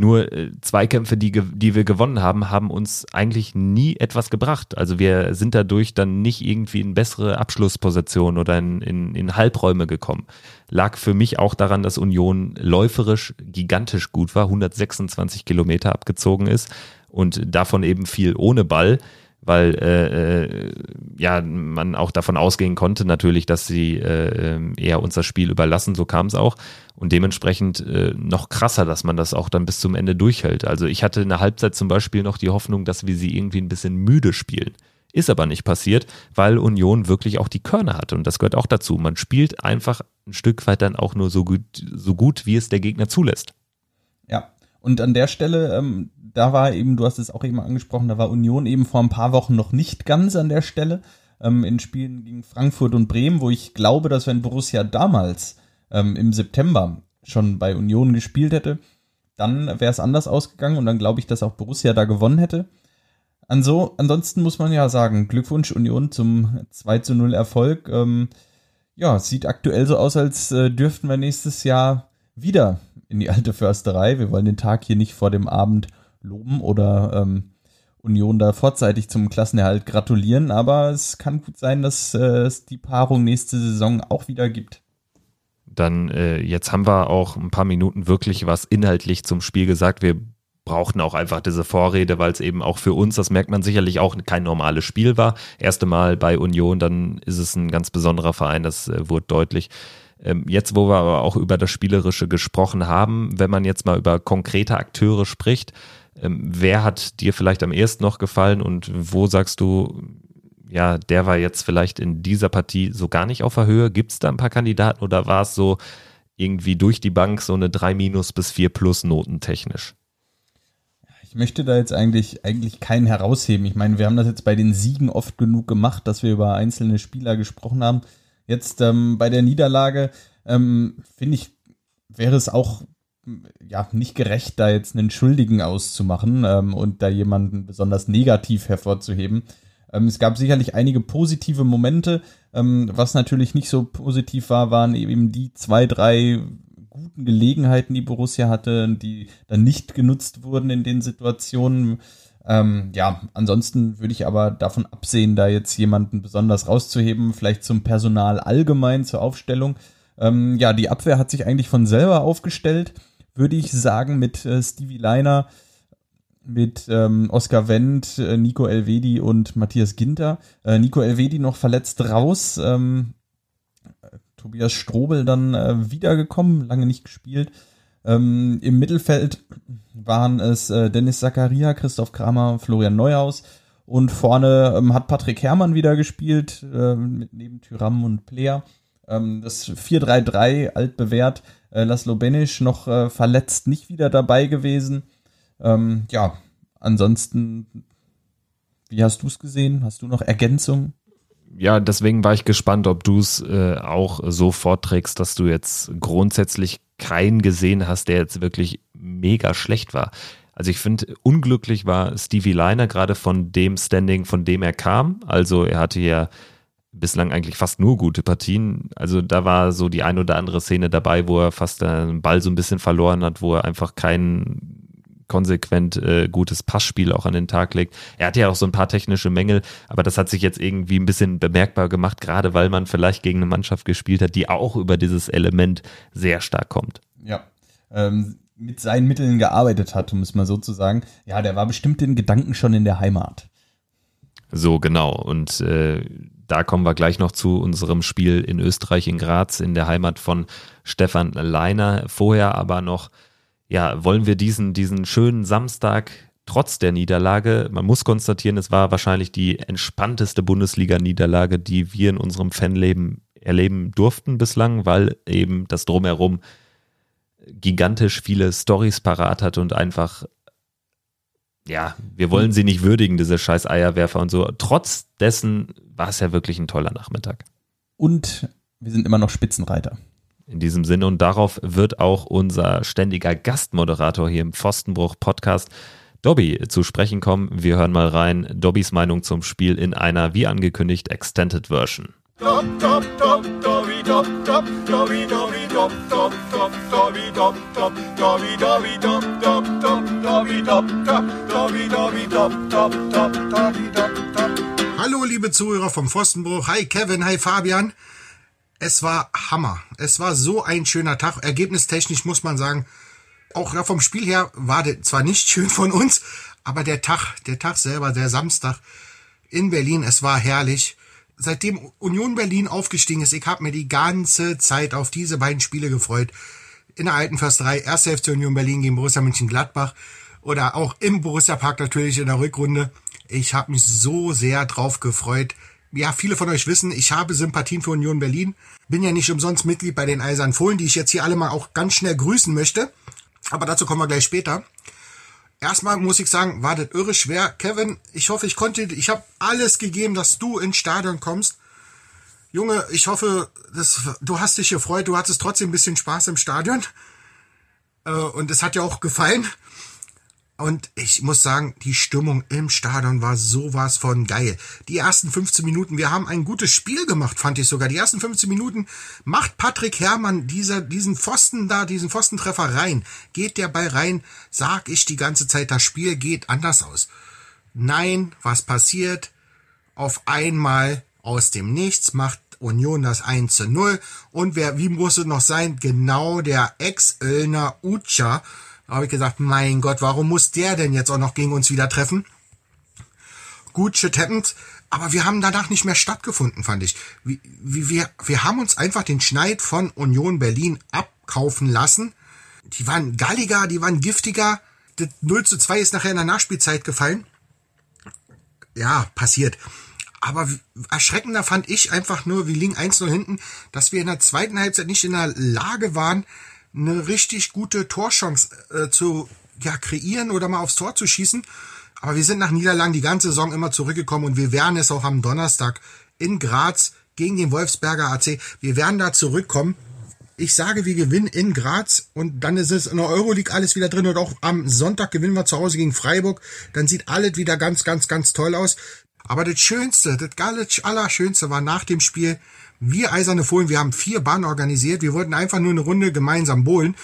Nur äh, Zweikämpfe, die, die wir gewonnen haben, haben uns eigentlich nie etwas gebracht. Also wir sind dadurch dann nicht irgendwie in bessere Abschlusspositionen oder in, in, in Halbräume gekommen. Lag für mich auch daran, dass Union läuferisch gigantisch gut war, 126 Kilometer abgezogen ist und davon eben viel ohne Ball weil äh, äh, ja man auch davon ausgehen konnte natürlich, dass sie äh, eher unser Spiel überlassen, so kam es auch und dementsprechend äh, noch krasser, dass man das auch dann bis zum Ende durchhält. Also ich hatte in der Halbzeit zum Beispiel noch die Hoffnung, dass wir sie irgendwie ein bisschen müde spielen. Ist aber nicht passiert, weil Union wirklich auch die Körner hat und das gehört auch dazu. Man spielt einfach ein Stück weit dann auch nur so gut, so gut wie es der Gegner zulässt. Ja, und an der Stelle, ähm, da war eben, du hast es auch eben angesprochen, da war Union eben vor ein paar Wochen noch nicht ganz an der Stelle. ähm, in Spielen gegen Frankfurt und Bremen, wo ich glaube, dass wenn Borussia damals ähm, im September schon bei Union gespielt hätte, dann wäre es anders ausgegangen und dann glaube ich, dass auch Borussia da gewonnen hätte. Anso, ansonsten muss man ja sagen, Glückwunsch Union zum 2 zu 0 Erfolg. Ähm, ja, sieht aktuell so aus, als äh, dürften wir nächstes Jahr wieder in die alte Försterei. Wir wollen den Tag hier nicht vor dem Abend loben oder ähm, Union da vorzeitig zum Klassenerhalt gratulieren, aber es kann gut sein, dass äh, es die Paarung nächste Saison auch wieder gibt dann äh, jetzt haben wir auch ein paar Minuten wirklich was inhaltlich zum Spiel gesagt. Wir brauchten auch einfach diese Vorrede, weil es eben auch für uns, das merkt man sicherlich auch, kein normales Spiel war. Erste Mal bei Union, dann ist es ein ganz besonderer Verein, das äh, wurde deutlich. Ähm, jetzt, wo wir aber auch über das Spielerische gesprochen haben, wenn man jetzt mal über konkrete Akteure spricht, wer hat dir vielleicht am ersten noch gefallen und wo sagst du, ja, der war jetzt vielleicht in dieser Partie so gar nicht auf der Höhe. Gibt es da ein paar Kandidaten oder war es so irgendwie durch die Bank so eine 3 minus bis 4 plus Noten technisch? Ich möchte da jetzt eigentlich, eigentlich keinen herausheben. Ich meine, wir haben das jetzt bei den Siegen oft genug gemacht, dass wir über einzelne Spieler gesprochen haben. Jetzt ähm, bei der Niederlage ähm, finde ich, wäre es auch ja nicht gerecht, da jetzt einen Schuldigen auszumachen ähm, und da jemanden besonders negativ hervorzuheben. Ähm, es gab sicherlich einige positive Momente. Ähm, was natürlich nicht so positiv war, waren eben die zwei, drei guten Gelegenheiten, die Borussia hatte, die dann nicht genutzt wurden in den Situationen. Ähm, ja, ansonsten würde ich aber davon absehen, da jetzt jemanden besonders rauszuheben, vielleicht zum Personal allgemein, zur Aufstellung. Ähm, ja, die Abwehr hat sich eigentlich von selber aufgestellt, würde ich sagen, mit äh, Stevie Leiner mit ähm, Oskar Wendt, äh, Nico Elvedi und Matthias Ginter. Äh, Nico Elvedi noch verletzt raus. Ähm, Tobias Strobel dann äh, wiedergekommen, lange nicht gespielt. Ähm, Im Mittelfeld waren es äh, Dennis Zakaria, Christoph Kramer, Florian Neuhaus. Und vorne ähm, hat Patrick Herrmann wieder gespielt, äh, mit neben Tyram und Player. Ähm, das 4-3-3 altbewährt. Äh, Laszlo Benisch noch äh, verletzt, nicht wieder dabei gewesen. Ähm, ja, ansonsten, wie hast du es gesehen? Hast du noch Ergänzungen? Ja, deswegen war ich gespannt, ob du es äh, auch so vorträgst, dass du jetzt grundsätzlich keinen gesehen hast, der jetzt wirklich mega schlecht war. Also ich finde, unglücklich war Stevie Liner gerade von dem Standing, von dem er kam. Also er hatte ja bislang eigentlich fast nur gute Partien. Also da war so die ein oder andere Szene dabei, wo er fast den Ball so ein bisschen verloren hat, wo er einfach keinen konsequent äh, gutes Passspiel auch an den Tag legt. Er hat ja auch so ein paar technische Mängel, aber das hat sich jetzt irgendwie ein bisschen bemerkbar gemacht, gerade weil man vielleicht gegen eine Mannschaft gespielt hat, die auch über dieses Element sehr stark kommt. Ja. Ähm, mit seinen Mitteln gearbeitet hat, um es mal so zu sagen. Ja, der war bestimmt in Gedanken schon in der Heimat. So, genau. Und äh, da kommen wir gleich noch zu unserem Spiel in Österreich, in Graz, in der Heimat von Stefan Leiner. Vorher aber noch ja, wollen wir diesen, diesen schönen Samstag trotz der Niederlage, man muss konstatieren, es war wahrscheinlich die entspannteste Bundesliga-Niederlage, die wir in unserem Fanleben erleben durften bislang, weil eben das Drumherum gigantisch viele Stories parat hat und einfach, ja, wir wollen sie nicht würdigen, diese scheiß Eierwerfer und so. Trotz dessen war es ja wirklich ein toller Nachmittag. Und wir sind immer noch Spitzenreiter. In diesem Sinne und darauf wird auch unser ständiger Gastmoderator hier im Pfostenbruch Podcast Dobby zu sprechen kommen. Wir hören mal rein Dobbys Meinung zum Spiel in einer wie angekündigt Extended Version. Hallo liebe Zuhörer vom Pfostenbruch. Hi Kevin, hi Fabian. Es war Hammer. Es war so ein schöner Tag. Ergebnistechnisch muss man sagen, auch vom Spiel her war der zwar nicht schön von uns, aber der Tag, der Tag selber, der Samstag in Berlin, es war herrlich. Seitdem Union Berlin aufgestiegen ist, ich habe mir die ganze Zeit auf diese beiden Spiele gefreut. In der alten Försterei, erste Hälfte Union Berlin gegen Borussia Mönchengladbach oder auch im Borussia Park natürlich in der Rückrunde. Ich habe mich so sehr drauf gefreut ja, viele von euch wissen, ich habe Sympathien für Union Berlin. Bin ja nicht umsonst Mitglied bei den Eisern Fohlen, die ich jetzt hier alle mal auch ganz schnell grüßen möchte. Aber dazu kommen wir gleich später. erstmal muss ich sagen, war das irre schwer. Kevin, ich hoffe, ich konnte, ich habe alles gegeben, dass du ins Stadion kommst. Junge, ich hoffe, das, du hast dich gefreut, du hattest trotzdem ein bisschen Spaß im Stadion. Äh, und es hat dir auch gefallen. Und ich muss sagen, die Stimmung im Stadion war sowas von geil. Die ersten 15 Minuten, wir haben ein gutes Spiel gemacht, fand ich sogar. Die ersten 15 Minuten macht Patrick Herrmann dieser, diesen Pfosten da, diesen Pfostentreffer rein. Geht der Ball rein, sag ich die ganze Zeit, das Spiel geht anders aus. Nein, was passiert? Auf einmal aus dem Nichts macht Union das 1 zu 0. Und wer, wie muss es noch sein? Genau der Ex-Öllner Ucha da habe ich gesagt, mein Gott, warum muss der denn jetzt auch noch gegen uns wieder treffen? Gut, shit happened. Aber wir haben danach nicht mehr stattgefunden, fand ich. Wie, wir, wir haben uns einfach den Schneid von Union Berlin abkaufen lassen. Die waren galliger, die waren giftiger. Das 0 zu 2 ist nachher in der Nachspielzeit gefallen. Ja, passiert. Aber erschreckender fand ich einfach nur, wir liegen 1-0 hinten, dass wir in der zweiten Halbzeit nicht in der Lage waren, eine richtig gute Torchance äh, zu ja, kreieren oder mal aufs Tor zu schießen. Aber wir sind nach Niederlagen die ganze Saison immer zurückgekommen und wir werden es auch am Donnerstag in Graz gegen den Wolfsberger AC. Wir werden da zurückkommen. Ich sage, wir gewinnen in Graz und dann ist es in der Euroleague alles wieder drin und auch am Sonntag gewinnen wir zu Hause gegen Freiburg. Dann sieht alles wieder ganz, ganz, ganz toll aus. Aber das Schönste, das Allerschönste war nach dem Spiel, wir Eiserne Fohlen, wir haben vier Bahnen organisiert. Wir wollten einfach nur eine Runde gemeinsam bowlen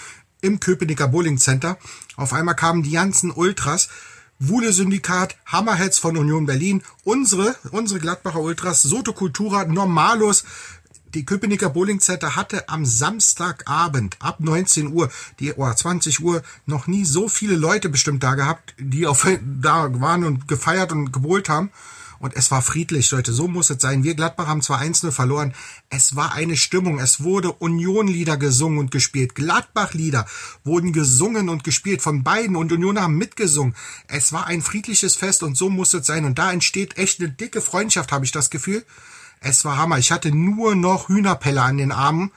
im Köpenicker Bowling Center. Auf einmal kamen die ganzen Ultras, Wule Syndikat, Hammerheads von Union Berlin, unsere, unsere Gladbacher Ultras, Soto Cultura, Normalos, die Köpenicker Bowling Center hatte am Samstagabend ab 19 Uhr, die oh, 20 Uhr, noch nie so viele Leute bestimmt da gehabt, die auf, da waren und gefeiert und gebowlt haben. Und es war friedlich, Leute. So muss es sein. Wir Gladbach haben zwar 1-0 verloren. Es war eine Stimmung. Es wurde Union-Lieder gesungen und gespielt. Gladbach-Lieder wurden gesungen und gespielt von beiden und Union haben mitgesungen. Es war ein friedliches Fest und so muss es sein. Und da entsteht echt eine dicke Freundschaft, habe ich das Gefühl. Es war Hammer. Ich hatte nur noch Hühnerpelle an den Armen.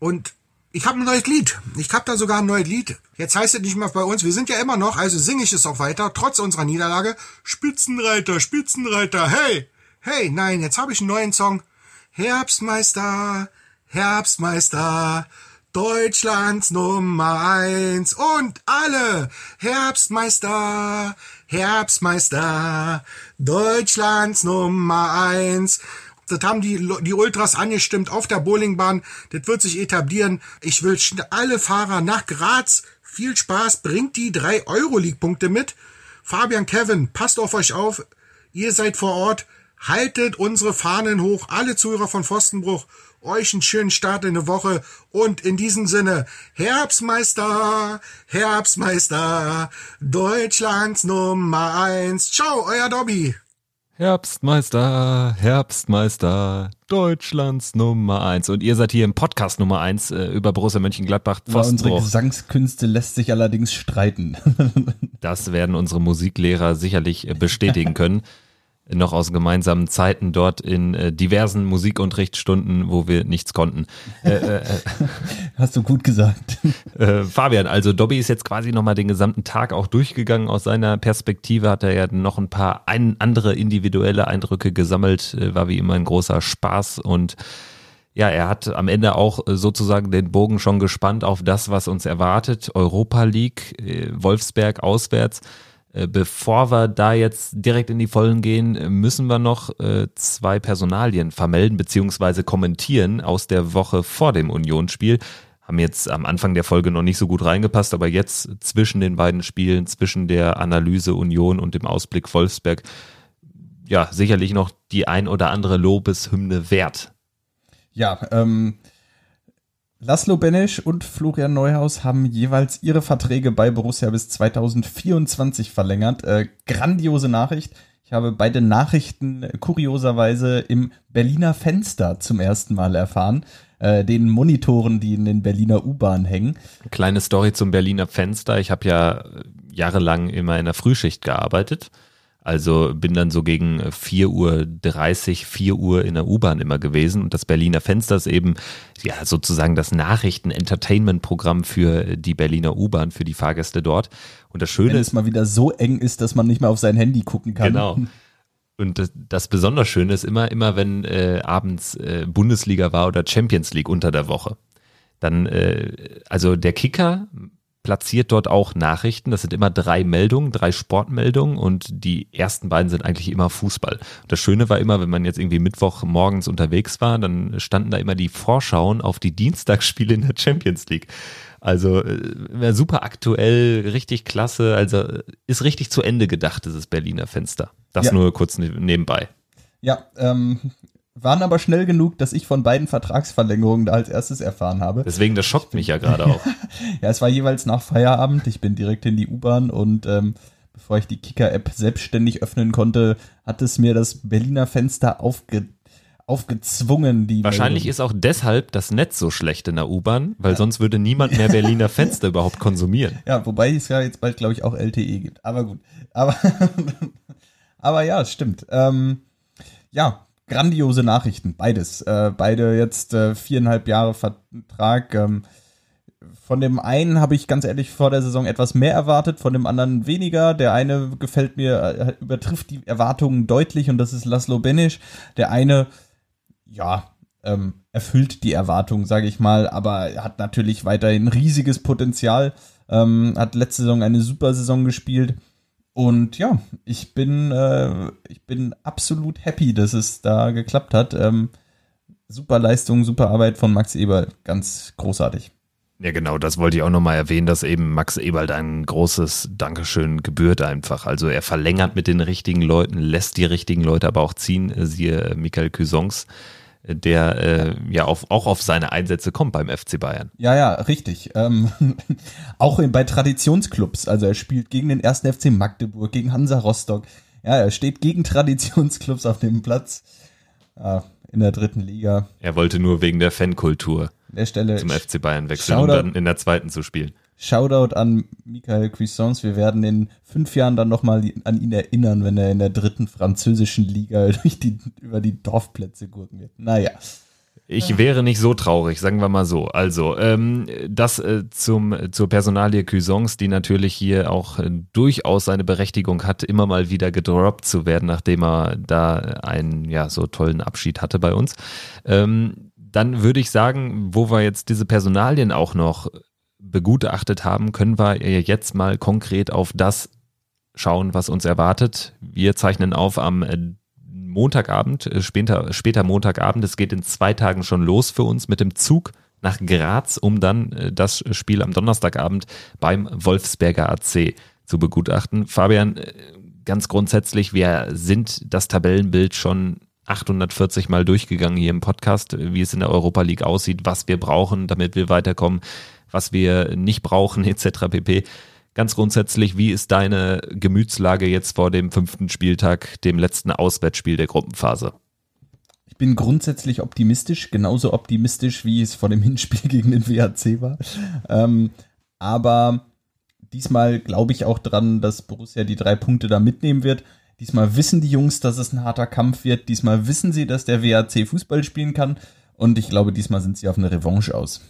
Und ich habe ein neues Lied. Ich habe da sogar ein neues Lied. Jetzt heißt es nicht mehr bei uns, wir sind ja immer noch, also singe ich es auch weiter, trotz unserer Niederlage. Spitzenreiter, Spitzenreiter, hey, hey, nein, jetzt habe ich einen neuen Song. Herbstmeister, Herbstmeister, Deutschlands Nummer eins und alle Herbstmeister, Herbstmeister, Deutschlands Nummer eins. Das haben die, die Ultras angestimmt auf der Bowlingbahn. Das wird sich etablieren. Ich will alle Fahrer nach Graz. Viel Spaß. Bringt die drei Euroleague-Punkte mit. Fabian, Kevin, passt auf euch auf. Ihr seid vor Ort. Haltet unsere Fahnen hoch. Alle Zuhörer von Pfostenbruch. Euch einen schönen Start in der Woche. Und in diesem Sinne, Herbstmeister, Herbstmeister, Deutschlands Nummer eins. Ciao, euer Dobby. Herbstmeister, Herbstmeister, Deutschlands Nummer eins. Und ihr seid hier im Podcast Nummer eins äh, über Borussia Mönchengladbach. Über unsere Gesangskünste lässt sich allerdings streiten. das werden unsere Musiklehrer sicherlich äh, bestätigen können noch aus gemeinsamen Zeiten dort in äh, diversen Musikunterrichtsstunden, wo wir nichts konnten. Äh, äh, äh Hast du gut gesagt. Äh, Fabian, also Dobby ist jetzt quasi nochmal den gesamten Tag auch durchgegangen. Aus seiner Perspektive hat er ja noch ein paar ein, andere individuelle Eindrücke gesammelt. Äh, war wie immer ein großer Spaß und ja, er hat am Ende auch sozusagen den Bogen schon gespannt auf das, was uns erwartet. Europa League, Wolfsberg auswärts. Äh, bevor wir da jetzt direkt in die Vollen gehen, müssen wir noch äh, zwei Personalien vermelden bzw. kommentieren aus der Woche vor dem Unionsspiel. Haben jetzt am Anfang der Folge noch nicht so gut reingepasst, aber jetzt zwischen den beiden Spielen, zwischen der Analyse Union und dem Ausblick Wolfsberg, ja, sicherlich noch die ein oder andere Lobeshymne wert. Ja, ähm, Laszlo Benesch und Florian Neuhaus haben jeweils ihre Verträge bei Borussia bis 2024 verlängert. Äh, grandiose Nachricht. Ich habe beide Nachrichten kurioserweise im Berliner Fenster zum ersten Mal erfahren. Äh, den Monitoren, die in den Berliner U-Bahn hängen. Kleine Story zum Berliner Fenster. Ich habe ja jahrelang immer in der Frühschicht gearbeitet Also bin dann so gegen 4.30 Uhr, 4 Uhr in der U-Bahn immer gewesen. Und das Berliner Fenster ist eben ja sozusagen das Nachrichten-Entertainment-Programm für die Berliner U-Bahn, für die Fahrgäste dort. Und das Schöne Wenn ist. es mal wieder so eng ist, dass man nicht mehr auf sein Handy gucken kann. Genau. Und das, das besonders Schöne ist immer, immer wenn äh, abends äh, Bundesliga war oder Champions League unter der Woche. Dann, äh, also der Kicker platziert dort auch Nachrichten. Das sind immer drei Meldungen, drei Sportmeldungen und die ersten beiden sind eigentlich immer Fußball. Und das Schöne war immer, wenn man jetzt irgendwie Mittwoch morgens unterwegs war, dann standen da immer die Vorschauen auf die Dienstagsspiele in der Champions League. Also äh, super aktuell, richtig klasse. Also ist richtig zu Ende gedacht, dieses Berliner Fenster. Das Ja. nur kurz ne- nebenbei. Ja, ähm, waren aber schnell genug, dass ich von beiden Vertragsverlängerungen da als erstes erfahren habe. Deswegen, das schockt mich ja gerade auch. Ja, es war jeweils nach Feierabend. Ich bin direkt in die U-Bahn und ähm, bevor ich die Kicker-App selbstständig öffnen konnte, hat es mir das Berliner Fenster aufge aufgezwungen. Die Wahrscheinlich Meldung. ist auch deshalb das Netz so schlecht in der U-Bahn, weil sonst würde niemand mehr Berliner Fenster überhaupt konsumieren. Ja, wobei es ja jetzt bald, glaube ich, auch LTE gibt. Aber gut. Aber, aber ja, es stimmt. Ähm, ja, grandiose Nachrichten, beides. Äh, beide jetzt äh, viereinhalb Jahre Vertrag. Ähm, von dem einen habe ich ganz ehrlich vor der Saison etwas mehr erwartet, von dem anderen weniger. Der eine gefällt mir, äh, übertrifft die Erwartungen deutlich und das ist Laszlo Benisch. Der eine, ja, ähm, erfüllt die Erwartungen, sage ich mal, aber er hat natürlich weiterhin riesiges Potenzial. Ähm, hat letzte Saison eine super Saison gespielt. Und ja, ich bin, äh, ich bin absolut happy, dass es da geklappt hat. Ähm, super Leistung, super Arbeit von Max Eberl. Ganz großartig. Ja, genau, das wollte ich auch nochmal erwähnen, dass eben Max Eberl ein großes Dankeschön gebührt einfach. Also er verlängert mit den richtigen Leuten, lässt die richtigen Leute aber auch ziehen, siehe Michael Cusons, der äh, ja auf, auch auf seine Einsätze kommt beim FC Bayern. Ja, ja, richtig. Ähm, auch in, bei Traditionsclubs. Also er spielt gegen den ersten FC Magdeburg, gegen Hansa Rostock. Ja, er steht gegen Traditionsclubs auf dem Platz. Ja, in der dritten Liga. Er wollte nur wegen der Fankultur An der Stelle zum FC Bayern wechseln, um dann in der zweiten zu spielen. Shoutout an Michael Cuisance. Wir werden in fünf Jahren dann nochmal an ihn erinnern, wenn er in der dritten französischen Liga durch die, über die Dorfplätze gurken wird. Naja. Ich wäre nicht so traurig, sagen wir mal so. Also, ähm, das äh, zum, zur Personalie Cuisance, die natürlich hier auch äh, durchaus seine Berechtigung hat, immer mal wieder gedroppt zu werden, nachdem er da einen ja so tollen Abschied hatte bei uns. Ähm, dann würde ich sagen, wo wir jetzt diese Personalien auch noch begutachtet haben, können wir jetzt mal konkret auf das schauen, was uns erwartet. Wir zeichnen auf am äh, Montagabend, äh, später, später Montagabend. Es geht in zwei Tagen schon los für uns mit dem Zug nach Graz, um dann äh, das Spiel am Donnerstagabend beim Wolfsberger AC zu begutachten. Fabian, ganz grundsätzlich, wir sind das Tabellenbild schon 840 Mal durchgegangen hier im Podcast, wie es in der Europa League aussieht, was wir brauchen, damit wir weiterkommen, was wir nicht brauchen, etc. pp. Ganz grundsätzlich, wie ist deine Gemütslage jetzt vor dem fünften Spieltag, dem letzten Auswärtsspiel der Gruppenphase? Ich bin grundsätzlich optimistisch, genauso optimistisch, wie es vor dem Hinspiel gegen den WHC war. Ähm, aber diesmal glaube ich auch dran, dass Borussia die drei Punkte da mitnehmen wird. Diesmal wissen die Jungs, dass es ein harter Kampf wird. Diesmal wissen sie, dass der WHC Fußball spielen kann. Und ich glaube, diesmal sind sie auf eine Revanche aus.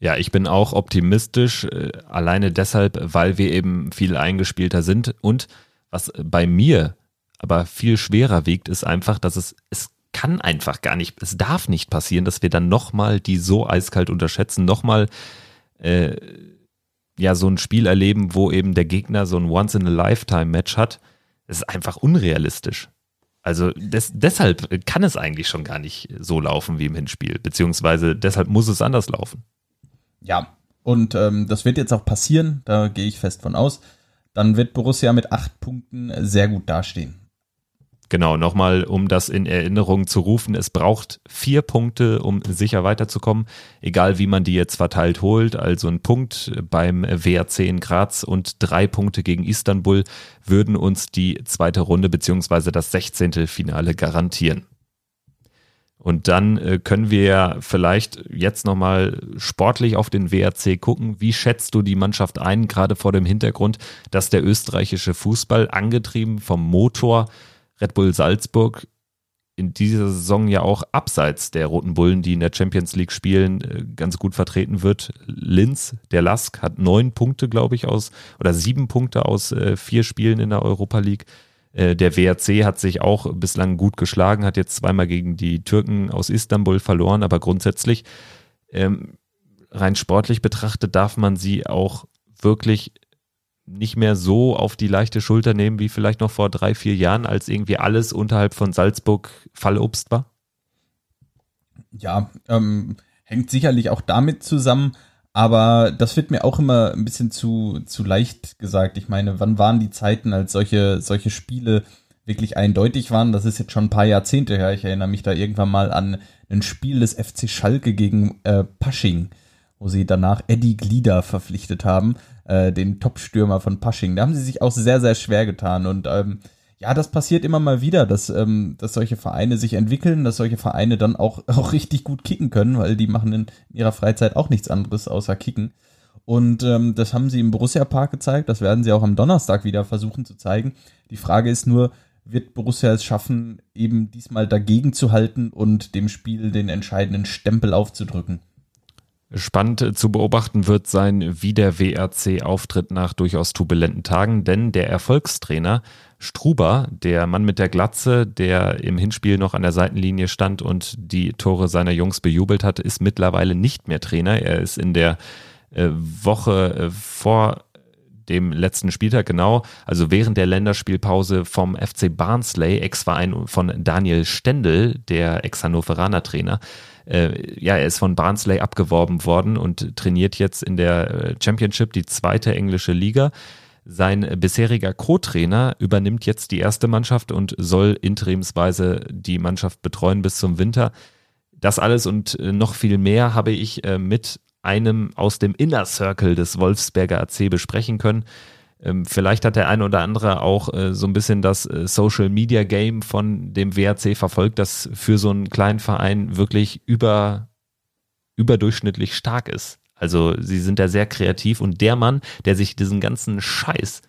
Ja, ich bin auch optimistisch, äh, alleine deshalb, weil wir eben viel eingespielter sind. Und was bei mir aber viel schwerer wiegt, ist einfach, dass es, es kann einfach gar nicht, es darf nicht passieren, dass wir dann nochmal die so eiskalt unterschätzen, nochmal äh, ja so ein Spiel erleben, wo eben der Gegner so ein Once-in-a-Lifetime-Match hat. Es ist einfach unrealistisch. Also des, deshalb kann es eigentlich schon gar nicht so laufen wie im Hinspiel, beziehungsweise deshalb muss es anders laufen. Ja, und ähm, das wird jetzt auch passieren, da gehe ich fest von aus. Dann wird Borussia mit acht Punkten sehr gut dastehen. Genau, nochmal, um das in Erinnerung zu rufen, es braucht vier Punkte, um sicher weiterzukommen, egal wie man die jetzt verteilt holt. Also ein Punkt beim WRC in Graz und drei Punkte gegen Istanbul würden uns die zweite Runde beziehungsweise das 16. Finale garantieren. Und dann äh, können wir vielleicht jetzt nochmal sportlich auf den WRC gucken. Wie schätzt du die Mannschaft ein, gerade vor dem Hintergrund, dass der österreichische Fußball, angetrieben vom Motor Red Bull Salzburg, in dieser Saison ja auch abseits der Roten Bullen, die in der Champions League spielen, äh, ganz gut vertreten wird. Linz, der Lask, hat neun Punkte, glaube ich, aus oder sieben Punkte aus äh, vier Spielen in der Europa League. Äh, der WRC hat sich auch bislang gut geschlagen, hat jetzt zweimal gegen die Türken aus Istanbul verloren, aber grundsätzlich ähm, rein sportlich betrachtet darf man sie auch wirklich nicht mehr so auf die leichte Schulter nehmen wie vielleicht noch vor drei, vier Jahren, als irgendwie alles unterhalb von Salzburg Fallobst war? Ja, ähm, hängt sicherlich auch damit zusammen, aber das wird mir auch immer ein bisschen zu, zu leicht gesagt. Ich meine, wann waren die Zeiten, als solche, solche Spiele wirklich eindeutig waren? Das ist jetzt schon ein paar Jahrzehnte her. Ich erinnere mich da irgendwann mal an ein Spiel des FC Schalke gegen äh, Pasching, wo sie danach Eddie Glieder verpflichtet haben, äh, den Top-Stürmer von Pasching. Da haben sie sich auch sehr, sehr schwer getan und ähm, ja, das passiert immer mal wieder, dass, ähm, dass solche Vereine sich entwickeln, dass solche Vereine dann auch, auch richtig gut kicken können, weil die machen in ihrer Freizeit auch nichts anderes außer kicken. Und ähm, das haben sie im Borussia Park gezeigt, das werden sie auch am Donnerstag wieder versuchen zu zeigen. Die Frage ist nur, wird Borussia es schaffen, eben diesmal dagegen zu halten und dem Spiel den entscheidenden Stempel aufzudrücken? Spannend zu beobachten wird sein, wie der WRC auftritt nach durchaus turbulenten Tagen, denn der Erfolgstrainer Struber, der Mann mit der Glatze, der im Hinspiel noch an der Seitenlinie stand und die Tore seiner Jungs bejubelt hat, ist mittlerweile nicht mehr Trainer. Er ist in der äh, Woche äh, vor dem letzten Spieltag genau, also während der Länderspielpause vom FC Barnsley, Ex-Verein von Daniel Stendel, der Ex-Hannoveraner Trainer, äh, ja, er ist von Barnsley abgeworben worden und trainiert jetzt in der äh, Championship, die zweite englische Liga. Sein bisheriger Co-Trainer übernimmt jetzt die erste Mannschaft und soll interimsweise die Mannschaft betreuen bis zum Winter. Das alles und äh, noch viel mehr habe ich mit einem aus dem Inner Circle des Wolfsberger AC besprechen können. Ähm, vielleicht hat der eine oder andere auch äh, so ein bisschen das äh, Social Media Game von dem WRC verfolgt, das für so einen kleinen Verein wirklich über, überdurchschnittlich stark ist. Also sie sind da sehr kreativ und der Mann, der sich diesen ganzen Scheiß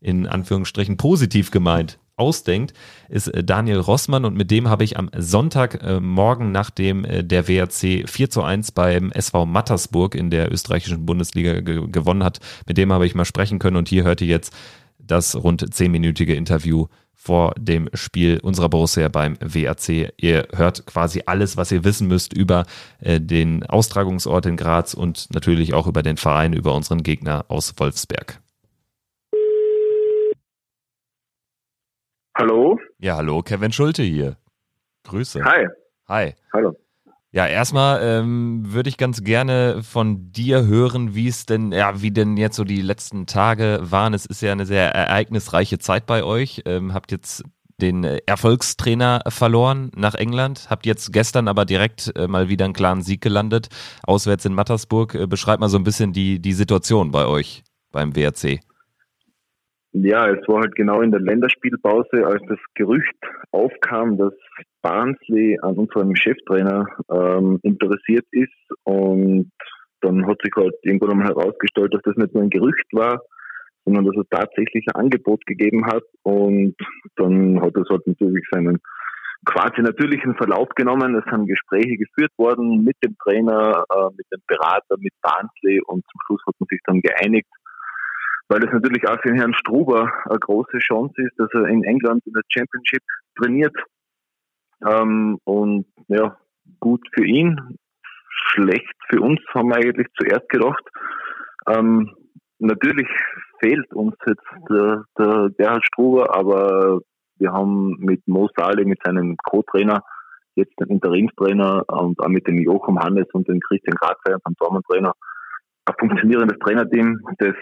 in Anführungsstrichen positiv gemeint ausdenkt, ist äh, Daniel Rossmann und mit dem habe ich am Sonntagmorgen, äh, nachdem äh, der WRC 4 zu 1 beim SV Mattersburg in der österreichischen Bundesliga ge gewonnen hat, mit dem habe ich mal sprechen können und hier hört ihr jetzt das rund zehnminütige Interview vor dem Spiel unserer Borussia beim WRC. Ihr hört quasi alles, was ihr wissen müsst über den Austragungsort in Graz und natürlich auch über den Verein, über unseren Gegner aus Wolfsberg. Hallo? Ja, hallo, Kevin Schulte hier. Grüße. Hi. Hi. Hallo. Ja, erstmal ähm, würde ich ganz gerne von dir hören, wie es denn, ja, wie denn jetzt so die letzten Tage waren. Es ist ja eine sehr ereignisreiche Zeit bei euch. Ähm, habt jetzt den Erfolgstrainer verloren nach England, habt jetzt gestern aber direkt äh, mal wieder einen klaren Sieg gelandet, auswärts in Mattersburg. Äh, beschreibt mal so ein bisschen die, die Situation bei euch beim WRC. Ja, es war halt genau in der Länderspielpause, als das Gerücht aufkam, dass Barnsley an unserem Cheftrainer ähm, interessiert ist und dann hat sich halt irgendwann mal herausgestellt, dass das nicht nur ein Gerücht war, sondern dass es tatsächlich ein Angebot gegeben hat und dann hat es halt natürlich seinen quasi natürlichen Verlauf genommen. Es sind Gespräche geführt worden mit dem Trainer, äh, mit dem Berater, mit Barnsley und zum Schluss hat man sich dann geeinigt weil es natürlich auch für Herrn Struber eine große Chance ist, dass er in England in der Championship trainiert. Ähm, und ja, gut für ihn, schlecht für uns, haben wir eigentlich zuerst gedacht. Ähm, natürlich fehlt uns jetzt der, der Gerhard Struber, aber wir haben mit Mo Saleh, mit seinem Co-Trainer, jetzt den Interimstrainer und auch mit dem Joachim Hannes und dem Christian Grazfeier, dem Dormantrainer, ein funktionierendes Trainerteam, das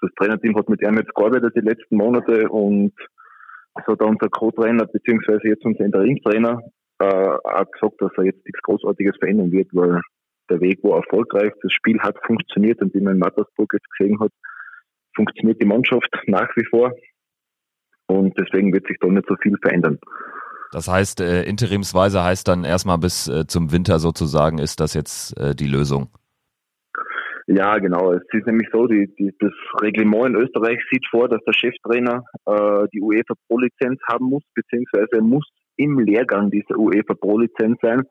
das Trainerteam hat mit ihm jetzt gearbeitet die letzten Monate und es hat unser Co-Trainer beziehungsweise jetzt unser Interimstrainer äh, auch gesagt, dass er jetzt nichts Großartiges verändern wird, weil der Weg war erfolgreich, das Spiel hat funktioniert und wie man in Mattersburg jetzt gesehen hat, funktioniert die Mannschaft nach wie vor und deswegen wird sich da nicht so viel verändern. Das heißt, äh, interimsweise heißt dann erstmal bis äh, zum Winter sozusagen, ist das jetzt äh, die Lösung? Ja, genau. Es ist nämlich so, die, die, das Reglement in Österreich sieht vor, dass der Cheftrainer äh, die UEFA Pro-Lizenz haben muss, beziehungsweise muss im Lehrgang dieser UEFA Pro-Lizenz sein.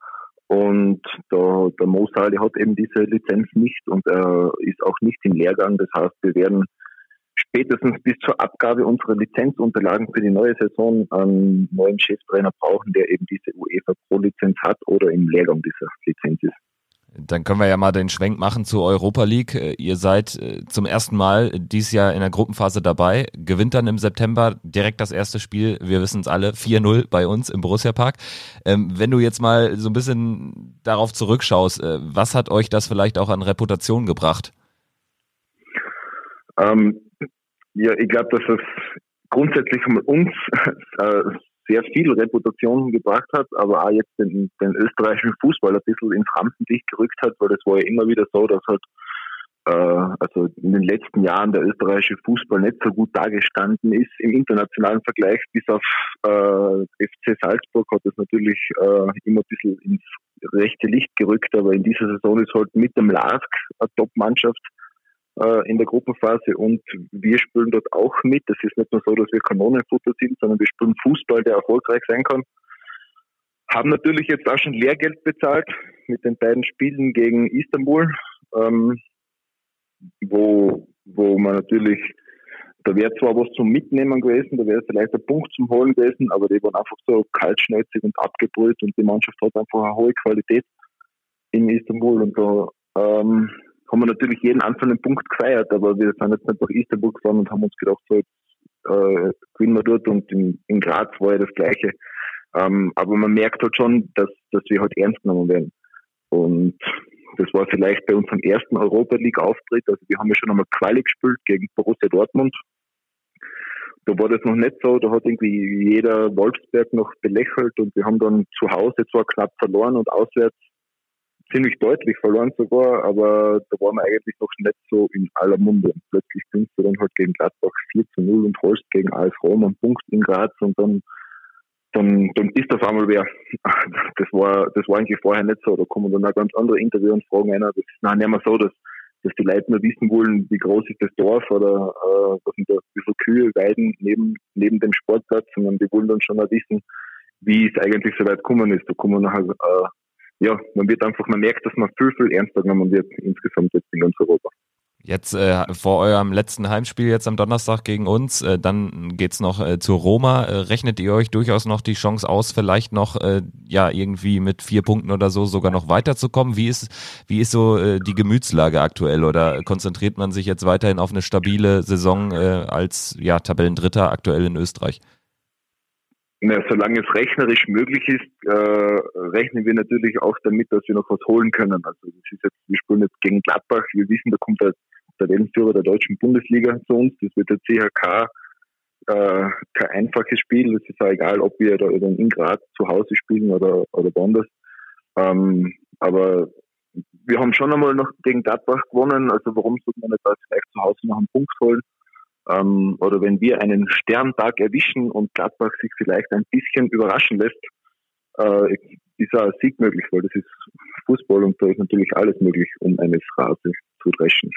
Und der, der Mo Saleh hat eben diese Lizenz nicht und er ist auch nicht im Lehrgang. Das heißt, wir werden spätestens bis zur Abgabe unserer Lizenzunterlagen für die neue Saison einen neuen Cheftrainer brauchen, der eben diese UEFA Pro-Lizenz hat oder im Lehrgang dieser Lizenz ist. Dann können wir ja mal den Schwenk machen zur Europa League. Ihr seid äh, zum ersten Mal dieses Jahr in der Gruppenphase dabei, gewinnt dann im September direkt das erste Spiel, wir wissen es alle, 4-0 bei uns im Borussia Park. Ähm, wenn du jetzt mal so ein bisschen darauf zurückschaust, äh, was hat euch das vielleicht auch an Reputation gebracht? Ähm, ja, ich glaube, dass es grundsätzlich von uns äh, sehr viel Reputation gebracht hat, aber auch jetzt den, den österreichischen Fußball ein bisschen ins Rampenlicht gerückt hat, weil das war ja immer wieder so, dass halt äh, also in den letzten Jahren der österreichische Fußball nicht so gut dargestanden ist im internationalen Vergleich, bis auf äh, FC Salzburg hat es natürlich äh, immer ein bisschen ins rechte Licht gerückt, aber in dieser Saison ist halt mit dem LASK eine Top-Mannschaft äh, in der Gruppenphase und wir spielen dort auch mit. Es ist nicht nur so, dass wir Kanonenfutter sind, sondern wir spielen Fußball, der erfolgreich sein kann. Haben natürlich jetzt auch schon Lehrgeld bezahlt mit den beiden Spielen gegen Istanbul, ähm, wo, wo man natürlich, da wäre zwar was zum Mitnehmen gewesen, da wäre vielleicht ein Punkt zum Holen gewesen, aber die waren einfach so kaltschnäuzig und abgebrüht und die Mannschaft hat einfach eine hohe Qualität in Istanbul und da ähm, haben wir natürlich jeden einzelnen Punkt gefeiert, aber wir sind jetzt nicht nach Istanbul gefahren und haben uns gedacht, so jetzt äh, gewinnen wir dort und in, in Graz war ja das Gleiche. Ähm, aber man merkt halt schon, dass, dass wir halt ernst genommen werden. Und das war vielleicht bei unserem ersten Europa League Auftritt. Also wir haben ja schon einmal Quali gespielt gegen Borussia Dortmund. Da war das noch nicht so. Da hat irgendwie jeder Wolfsberg noch belächelt und wir haben dann zu Hause zwar knapp verloren und auswärts ziemlich deutlich verloren sogar, aber da waren wir eigentlich noch nicht so in aller Munde. Und plötzlich sind du dann halt gegen Gladbach 4 zu 0 und holst gegen AS Rom einen Punkt in Graz und dann, dann, dann ist auf einmal wer. Das war, das war eigentlich vorher nicht so. Da kommen dann auch ganz andere Interviewanfragen rein. Das ist nicht mehr so, dass, dass die Leute nur wissen wollen, wie groß ist das Dorf oder äh, was sind da, wie viele Kühe weiden neben, neben dem Sportplatz, sondern die wollen dann schon mal wissen, wie es eigentlich so weit gekommen ist. Da kommen nachher äh, ja, man wird einfach, man merkt, dass man viel, viel ernster genommen wird insgesamt jetzt in ganz Europa. Jetzt äh, vor eurem letzten Heimspiel jetzt am Donnerstag gegen uns, äh, dann geht's noch äh, zu Roma. Äh, rechnet ihr euch durchaus noch die Chance aus, vielleicht noch äh, ja irgendwie mit vier Punkten oder so sogar noch weiterzukommen? Wie ist wie ist so äh, die Gemütslage aktuell oder konzentriert man sich jetzt weiterhin auf eine stabile Saison äh, als ja Tabellendritter aktuell in Österreich? Na, solange es rechnerisch möglich ist, äh, rechnen wir natürlich auch damit, dass wir noch was holen können. Also das ist jetzt, wir spielen jetzt gegen Gladbach. Wir wissen, da kommt der, Wellenführer der deutschen Bundesliga zu uns. Das wird der CHK äh, kein einfaches Spiel. Es ist auch egal, ob wir da in Graz zu Hause spielen oder, oder woanders. Ähm, aber wir haben schon einmal noch gegen Gladbach gewonnen. Also warum sollte man da vielleicht zu Hause noch einen Punkt holen? Ähm, oder wenn wir einen Sterntag erwischen und Gladbach sich vielleicht ein bisschen überraschen lässt, äh, ist auch ein Sieg möglich, weil das ist Fußball und da ist natürlich alles möglich, um eine Phrase zu dreschen.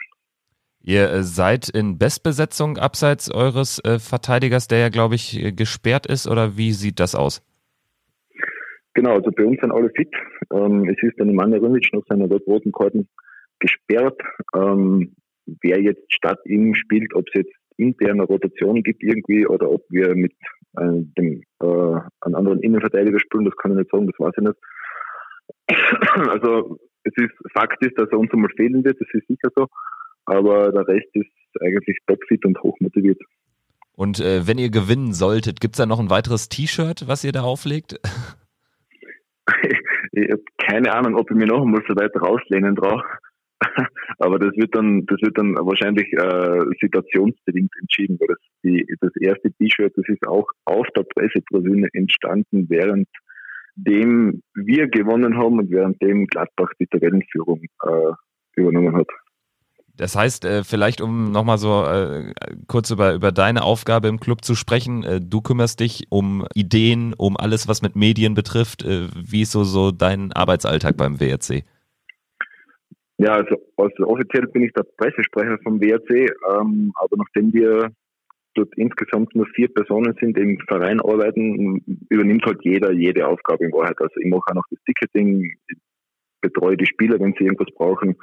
Ihr seid in Bestbesetzung abseits eures äh, Verteidigers, der ja, glaube ich, gesperrt ist, oder wie sieht das aus? Genau, also bei uns sind alle fit. Ähm, es ist dann Nemanja Rimic nach seiner roten Karten gesperrt. Ähm, wer jetzt statt ihm spielt, ob es jetzt interne Rotation gibt irgendwie oder ob wir mit äh, dem, äh, einem anderen Innenverteidiger spielen, das kann ich nicht sagen, das weiß ich nicht. Also es ist Fakt ist, dass er uns einmal fehlen wird, das ist sicher so, aber der Rest ist eigentlich topfit und hochmotiviert. Und äh, wenn ihr gewinnen solltet, gibt's da noch ein weiteres T-Shirt, was ihr da auflegt? ich habe keine Ahnung, ob ich mir noch einmal so weit rauslehnen traue. Aber das wird dann, das wird dann wahrscheinlich äh, situationsbedingt entschieden, weil das, die, das erste T-Shirt, das ist auch auf der Pressetribüne entstanden, während dem wir gewonnen haben und während dem Gladbach die Tabellenführung äh, übernommen hat. Das heißt, äh, vielleicht um nochmal so äh, kurz über, über deine Aufgabe im Club zu sprechen, äh, du kümmerst dich um Ideen, um alles, was mit Medien betrifft. Wie ist so, so dein Arbeitsalltag beim WRC? Ja, also, also offiziell bin ich der Pressesprecher vom WRC, ähm, aber nachdem wir dort insgesamt nur vier Personen sind, die im Verein arbeiten, übernimmt halt jeder jede Aufgabe in Wahrheit. Also ich mache auch noch das Ticketing, betreue die Spieler, wenn sie irgendwas brauchen,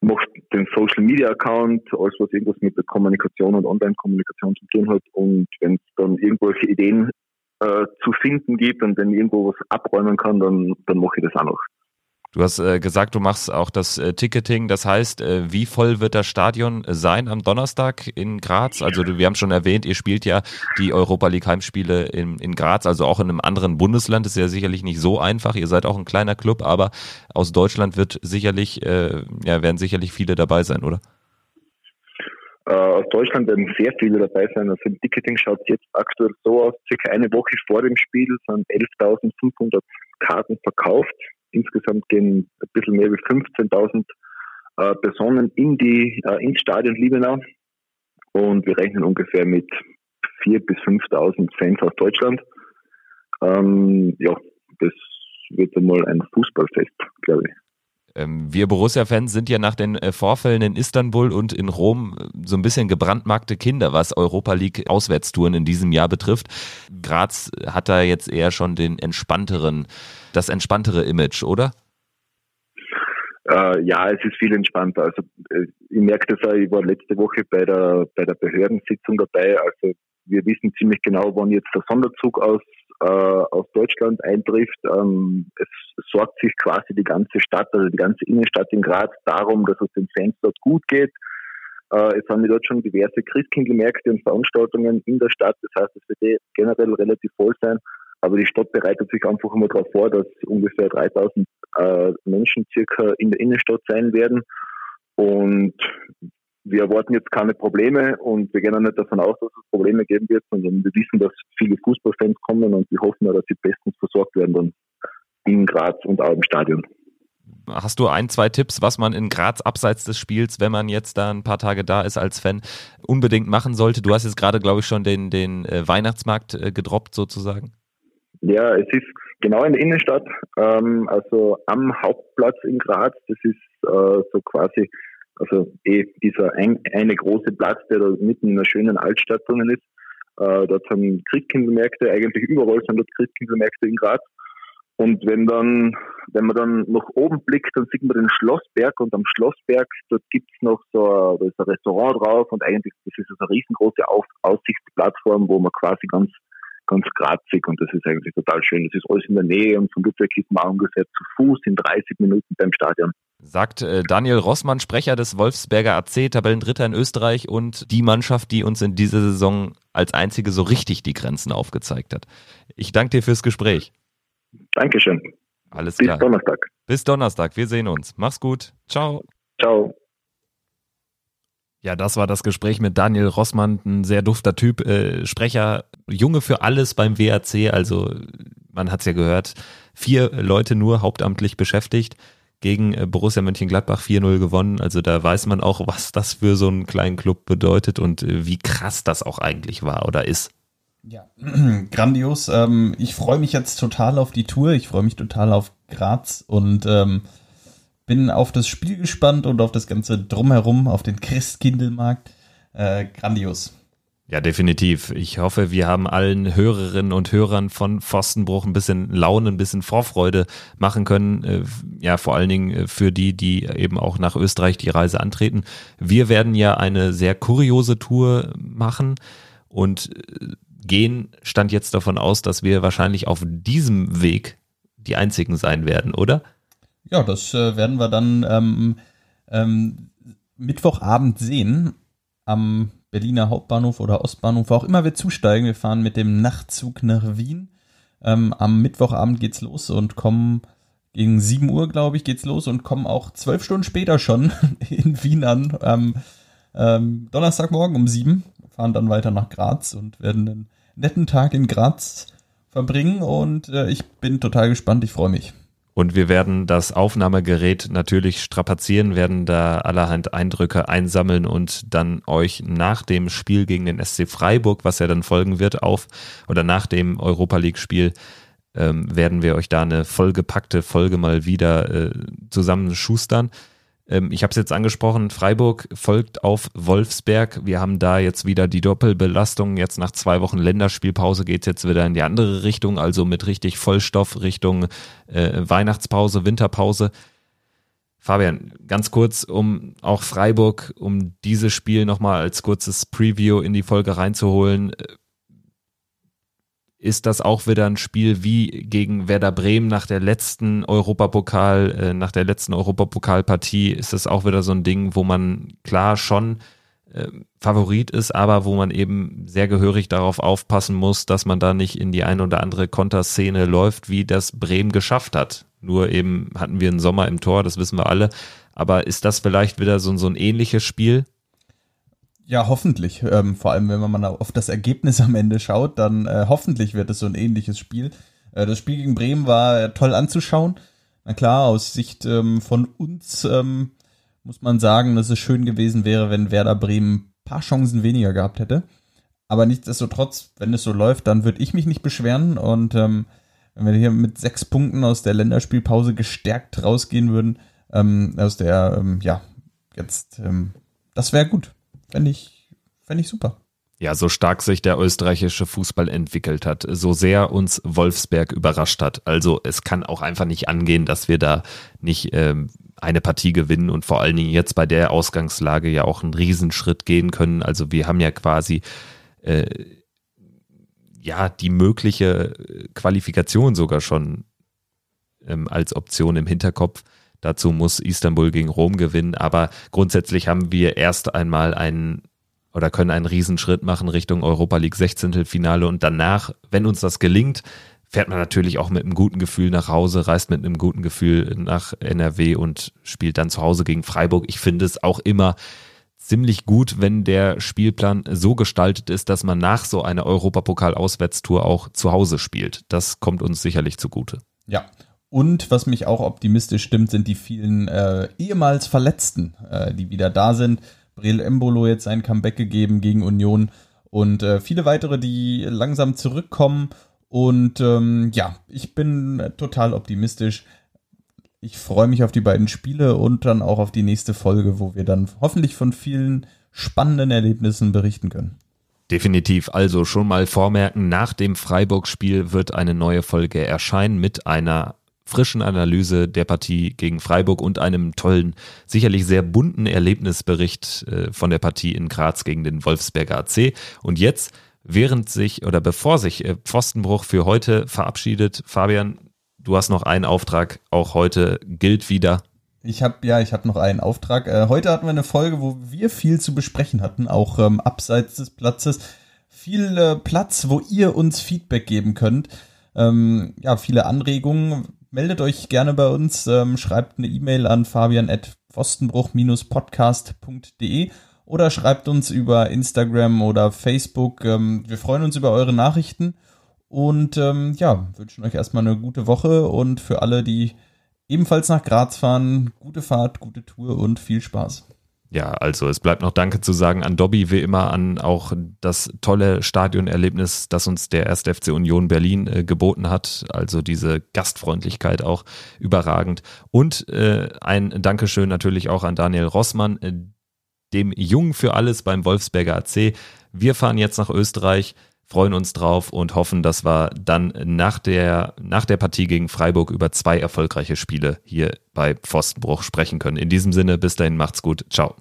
mache den Social Media Account, alles was irgendwas mit der Kommunikation und Online-Kommunikation zu tun hat. Und wenn es dann irgendwelche Ideen äh, zu finden gibt und wenn irgendwo was abräumen kann, dann, dann mache ich das auch noch. Du hast äh, gesagt, du machst auch das äh, Ticketing. Das heißt, äh, wie voll wird das Stadion sein am Donnerstag in Graz? Also wir haben schon erwähnt, ihr spielt ja die Europa League Heimspiele in, in Graz, also auch in einem anderen Bundesland. Das ist ja sicherlich nicht so einfach. Ihr seid auch ein kleiner Club, aber aus Deutschland wird sicherlich, äh, ja, werden sicherlich viele dabei sein, oder? Äh, aus Deutschland werden sehr viele dabei sein. Also im Ticketing schaut es jetzt aktuell so aus, circa eine Woche vor dem Spiel sind 11.500 Karten verkauft. Insgesamt gehen ein bisschen mehr wie 15.000 äh, Personen in die, äh, ins Stadion Liebenau. Und wir rechnen ungefähr mit 4.000 bis 5.000 Fans aus Deutschland. Ähm, ja, das wird einmal ein Fußballfest, glaube ich. Ähm, wir Borussia-Fans sind ja nach den äh, Vorfällen in Istanbul und in Rom äh, so ein bisschen gebrandmarkte Kinder, was Europa League Auswärtstouren in diesem Jahr betrifft. Graz hat da jetzt eher schon den entspannteren, das entspanntere Image, oder? Äh, ja, es ist viel entspannter. Also ich merke das auch, ich war letzte Woche bei der bei der Behördensitzung dabei. Also wir wissen ziemlich genau, wann jetzt der Sonderzug aus äh, aus Deutschland eintrifft. Ähm, es sorgt sich quasi die ganze Stadt, also die ganze Innenstadt in Graz darum, dass es den Fans dort gut geht. Äh, es haben wir dort schon diverse Christkindlmärkte und Veranstaltungen in der Stadt. Das heißt, es wird eh generell relativ voll sein. Aber die Stadt bereitet sich einfach immer darauf vor, dass ungefähr 3000 äh, Menschen circa in der Innenstadt sein werden. Und wir erwarten jetzt keine Probleme und wir gehen auch nicht davon aus, dass es Probleme geben wird, sondern wir wissen, dass viele Fußballfans kommen und wir hoffen, dass sie bestens versorgt werden dann in Graz und auch im Stadion. Hast du ein, zwei Tipps, was man in Graz abseits des Spiels, wenn man jetzt da ein paar Tage da ist als Fan, unbedingt machen sollte? Du hast jetzt gerade, glaube ich, schon den, den äh, Weihnachtsmarkt äh, gedroppt sozusagen. Ja, es ist genau in der Innenstadt, ähm, also am Hauptplatz in Graz. Das ist äh, so quasi also eh dieser ein, eine große Platz, der da mitten in einer schönen Altstadt drinnen ist. Äh, dort sind Christkindlmärkte, eigentlich überall sind dort Christkindlmärkte in Graz. Und wenn dann, wenn man dann nach oben blickt, dann sieht man den Schlossberg und am Schlossberg, dort gibt's noch so ist ein Restaurant drauf und eigentlich das ist eine riesengroße Auf Aussichtsplattform, wo man quasi ganz ganz grazig und das ist eigentlich total schön. Das ist alles in der Nähe und von Ludwig ist man ungefähr zu Fuß in 30 Minuten beim Stadion. Sagt äh, Daniel Rossmann, Sprecher des Wolfsberger AC, Tabellendritter in Österreich und die Mannschaft, die uns in dieser Saison als einzige so richtig die Grenzen aufgezeigt hat. Ich danke dir fürs Gespräch. Dankeschön. Alles Bis klar. Bis Donnerstag. Bis Donnerstag. Wir sehen uns. Mach's gut. Ciao. Ciao. Ja, das war das Gespräch mit Daniel Rossmann, ein sehr dufter Typ, äh, Sprecher, Junge für alles beim WAC, also man hat's ja gehört, vier Leute nur hauptamtlich beschäftigt, gegen äh, Borussia Mönchengladbach 4-0 gewonnen, also da weiß man auch, was das für so einen kleinen Club bedeutet und äh, wie krass das auch eigentlich war oder ist. Ja, grandios. Ähm, ich freue mich jetzt total auf die Tour, ich freue mich total auf Graz und ähm, bin auf das Spiel gespannt und auf das Ganze drumherum, auf den Christkindelmarkt. Äh, grandios. Ja, definitiv. Ich hoffe, wir haben allen Hörerinnen und Hörern von Pfostenbruch ein bisschen Laune, ein bisschen Vorfreude machen können. Äh, ja, vor allen Dingen äh, für die, die eben auch nach Österreich die Reise antreten. Wir werden ja eine sehr kuriose Tour machen und äh, gehen stand jetzt davon aus, dass wir wahrscheinlich auf diesem Weg die einzigen sein werden, oder? Ja, das werden wir dann ähm, ähm, Mittwochabend sehen am Berliner Hauptbahnhof oder Ostbahnhof, wo auch immer wir zusteigen. Wir fahren mit dem Nachtzug nach Wien. Ähm, am Mittwochabend geht's los und kommen gegen 7 Uhr, glaube ich, geht's los und kommen auch zwölf Stunden später schon in Wien an. Am ähm, Donnerstagmorgen um 7 fahren dann weiter nach Graz und werden einen netten Tag in Graz verbringen und äh, ich bin total gespannt, ich freue mich. Und wir werden das Aufnahmegerät natürlich strapazieren, werden da allerhand Eindrücke einsammeln und dann euch nach dem Spiel gegen den SC Freiburg, was ja dann folgen wird, auf oder nach dem Europa League Spiel, ähm, werden wir euch da eine vollgepackte Folge mal wieder äh, zusammenschustern. Ähm, ich habe es jetzt angesprochen, Freiburg folgt auf Wolfsberg. Wir haben da jetzt wieder die Doppelbelastung. Jetzt nach zwei Wochen Länderspielpause geht es jetzt wieder in die andere Richtung, also mit richtig Vollstoff Richtung äh, Weihnachtspause, Winterpause. Fabian, ganz kurz, um auch Freiburg, um dieses Spiel nochmal als kurzes Preview in die Folge reinzuholen ist das auch wieder ein Spiel wie gegen Werder Bremen nach der letzten Europapokal, äh, nach der letzten Europapokalpartie ist das auch wieder so ein Ding, wo man klar schon äh, Favorit ist, aber wo man eben sehr gehörig darauf aufpassen muss, dass man da nicht in die eine oder andere Konterszene läuft, wie das Bremen geschafft hat. Nur eben hatten wir einen Sommer im Tor, das wissen wir alle. Aber ist das vielleicht wieder so, so ein ähnliches Spiel? Ja, hoffentlich. Ähm, vor allem, wenn man auf das Ergebnis am Ende schaut, dann äh, hoffentlich wird es so ein ähnliches Spiel. Äh, das Spiel gegen Bremen war äh, toll anzuschauen. Na klar, aus Sicht ähm, von uns ähm, muss man sagen, dass es schön gewesen wäre, wenn Werder Bremen paar Chancen weniger gehabt hätte. Aber nichtsdestotrotz, wenn es so läuft, dann würde ich mich nicht beschweren. Und ähm, wenn wir hier mit sechs Punkten aus der Länderspielpause gestärkt rausgehen würden, ähm, aus der, ähm, ja, jetzt, ähm, das wäre gut. Fände ich, fänd ich super. Ja, so stark sich der österreichische Fußball entwickelt hat, so sehr uns Wolfsberg überrascht hat. Also es kann auch einfach nicht angehen, dass wir da nicht ähm, eine Partie gewinnen und vor allen Dingen jetzt bei der Ausgangslage ja auch einen Riesenschritt gehen können. Also wir haben ja quasi äh, ja die mögliche Qualifikation sogar schon ähm, als Option im Hinterkopf. Dazu muss Istanbul gegen Rom gewinnen, aber grundsätzlich haben wir erst einmal einen oder können einen Riesenschritt machen Richtung Europa League 16. Finale und danach, wenn uns das gelingt, fährt man natürlich auch mit einem guten Gefühl nach Hause, reist mit einem guten Gefühl nach NRW und spielt dann zu Hause gegen Freiburg. Ich finde es auch immer ziemlich gut, wenn der Spielplan so gestaltet ist, dass man nach so einer Europapokal-Auswärtstour auch zu Hause spielt. Das kommt uns sicherlich zugute. Ja, und was mich auch optimistisch stimmt, sind die vielen äh, ehemals Verletzten, äh, die wieder da sind. Brel Embolo jetzt sein Comeback gegeben gegen Union und äh, viele weitere, die langsam zurückkommen. Und ähm, ja, ich bin total optimistisch. Ich freue mich auf die beiden Spiele und dann auch auf die nächste Folge, wo wir dann hoffentlich von vielen spannenden Erlebnissen berichten können. Definitiv. Also schon mal vormerken, nach dem Freiburg-Spiel wird eine neue Folge erscheinen mit einer frischen Analyse der Partie gegen Freiburg und einem tollen, sicherlich sehr bunten Erlebnisbericht äh, von der Partie in Graz gegen den Wolfsberger AC. Und jetzt, während sich oder bevor sich äh, Pfostenbruch für heute verabschiedet, Fabian, du hast noch einen Auftrag, auch heute gilt wieder. Ich habe ja, ich habe noch einen Auftrag. Äh, heute hatten wir eine Folge, wo wir viel zu besprechen hatten, auch ähm, abseits des Platzes. Viel äh, Platz, wo ihr uns Feedback geben könnt. Ähm, ja, viele Anregungen meldet euch gerne bei uns, ähm, schreibt eine E-Mail an fabian.pfostenbruch-podcast.de oder schreibt uns über Instagram oder Facebook. Ähm, wir freuen uns über eure Nachrichten und ähm, ja, wünschen euch erstmal eine gute Woche und für alle, die ebenfalls nach Graz fahren, gute Fahrt, gute Tour und viel Spaß. Ja, also es bleibt noch Danke zu sagen an Dobby, wie immer, an auch das tolle Stadionerlebnis, das uns der 1. FC Union Berlin äh, geboten hat. Also diese Gastfreundlichkeit auch überragend. Und äh, ein Dankeschön natürlich auch an Daniel Rossmann, äh, dem Jungen für alles beim Wolfsberger AC. Wir fahren jetzt nach Österreich freuen uns drauf und hoffen, dass wir dann nach der, nach der Partie gegen Freiburg über zwei erfolgreiche Spiele hier bei Pfostenbruch sprechen können. In diesem Sinne, bis dahin, macht's gut. Ciao.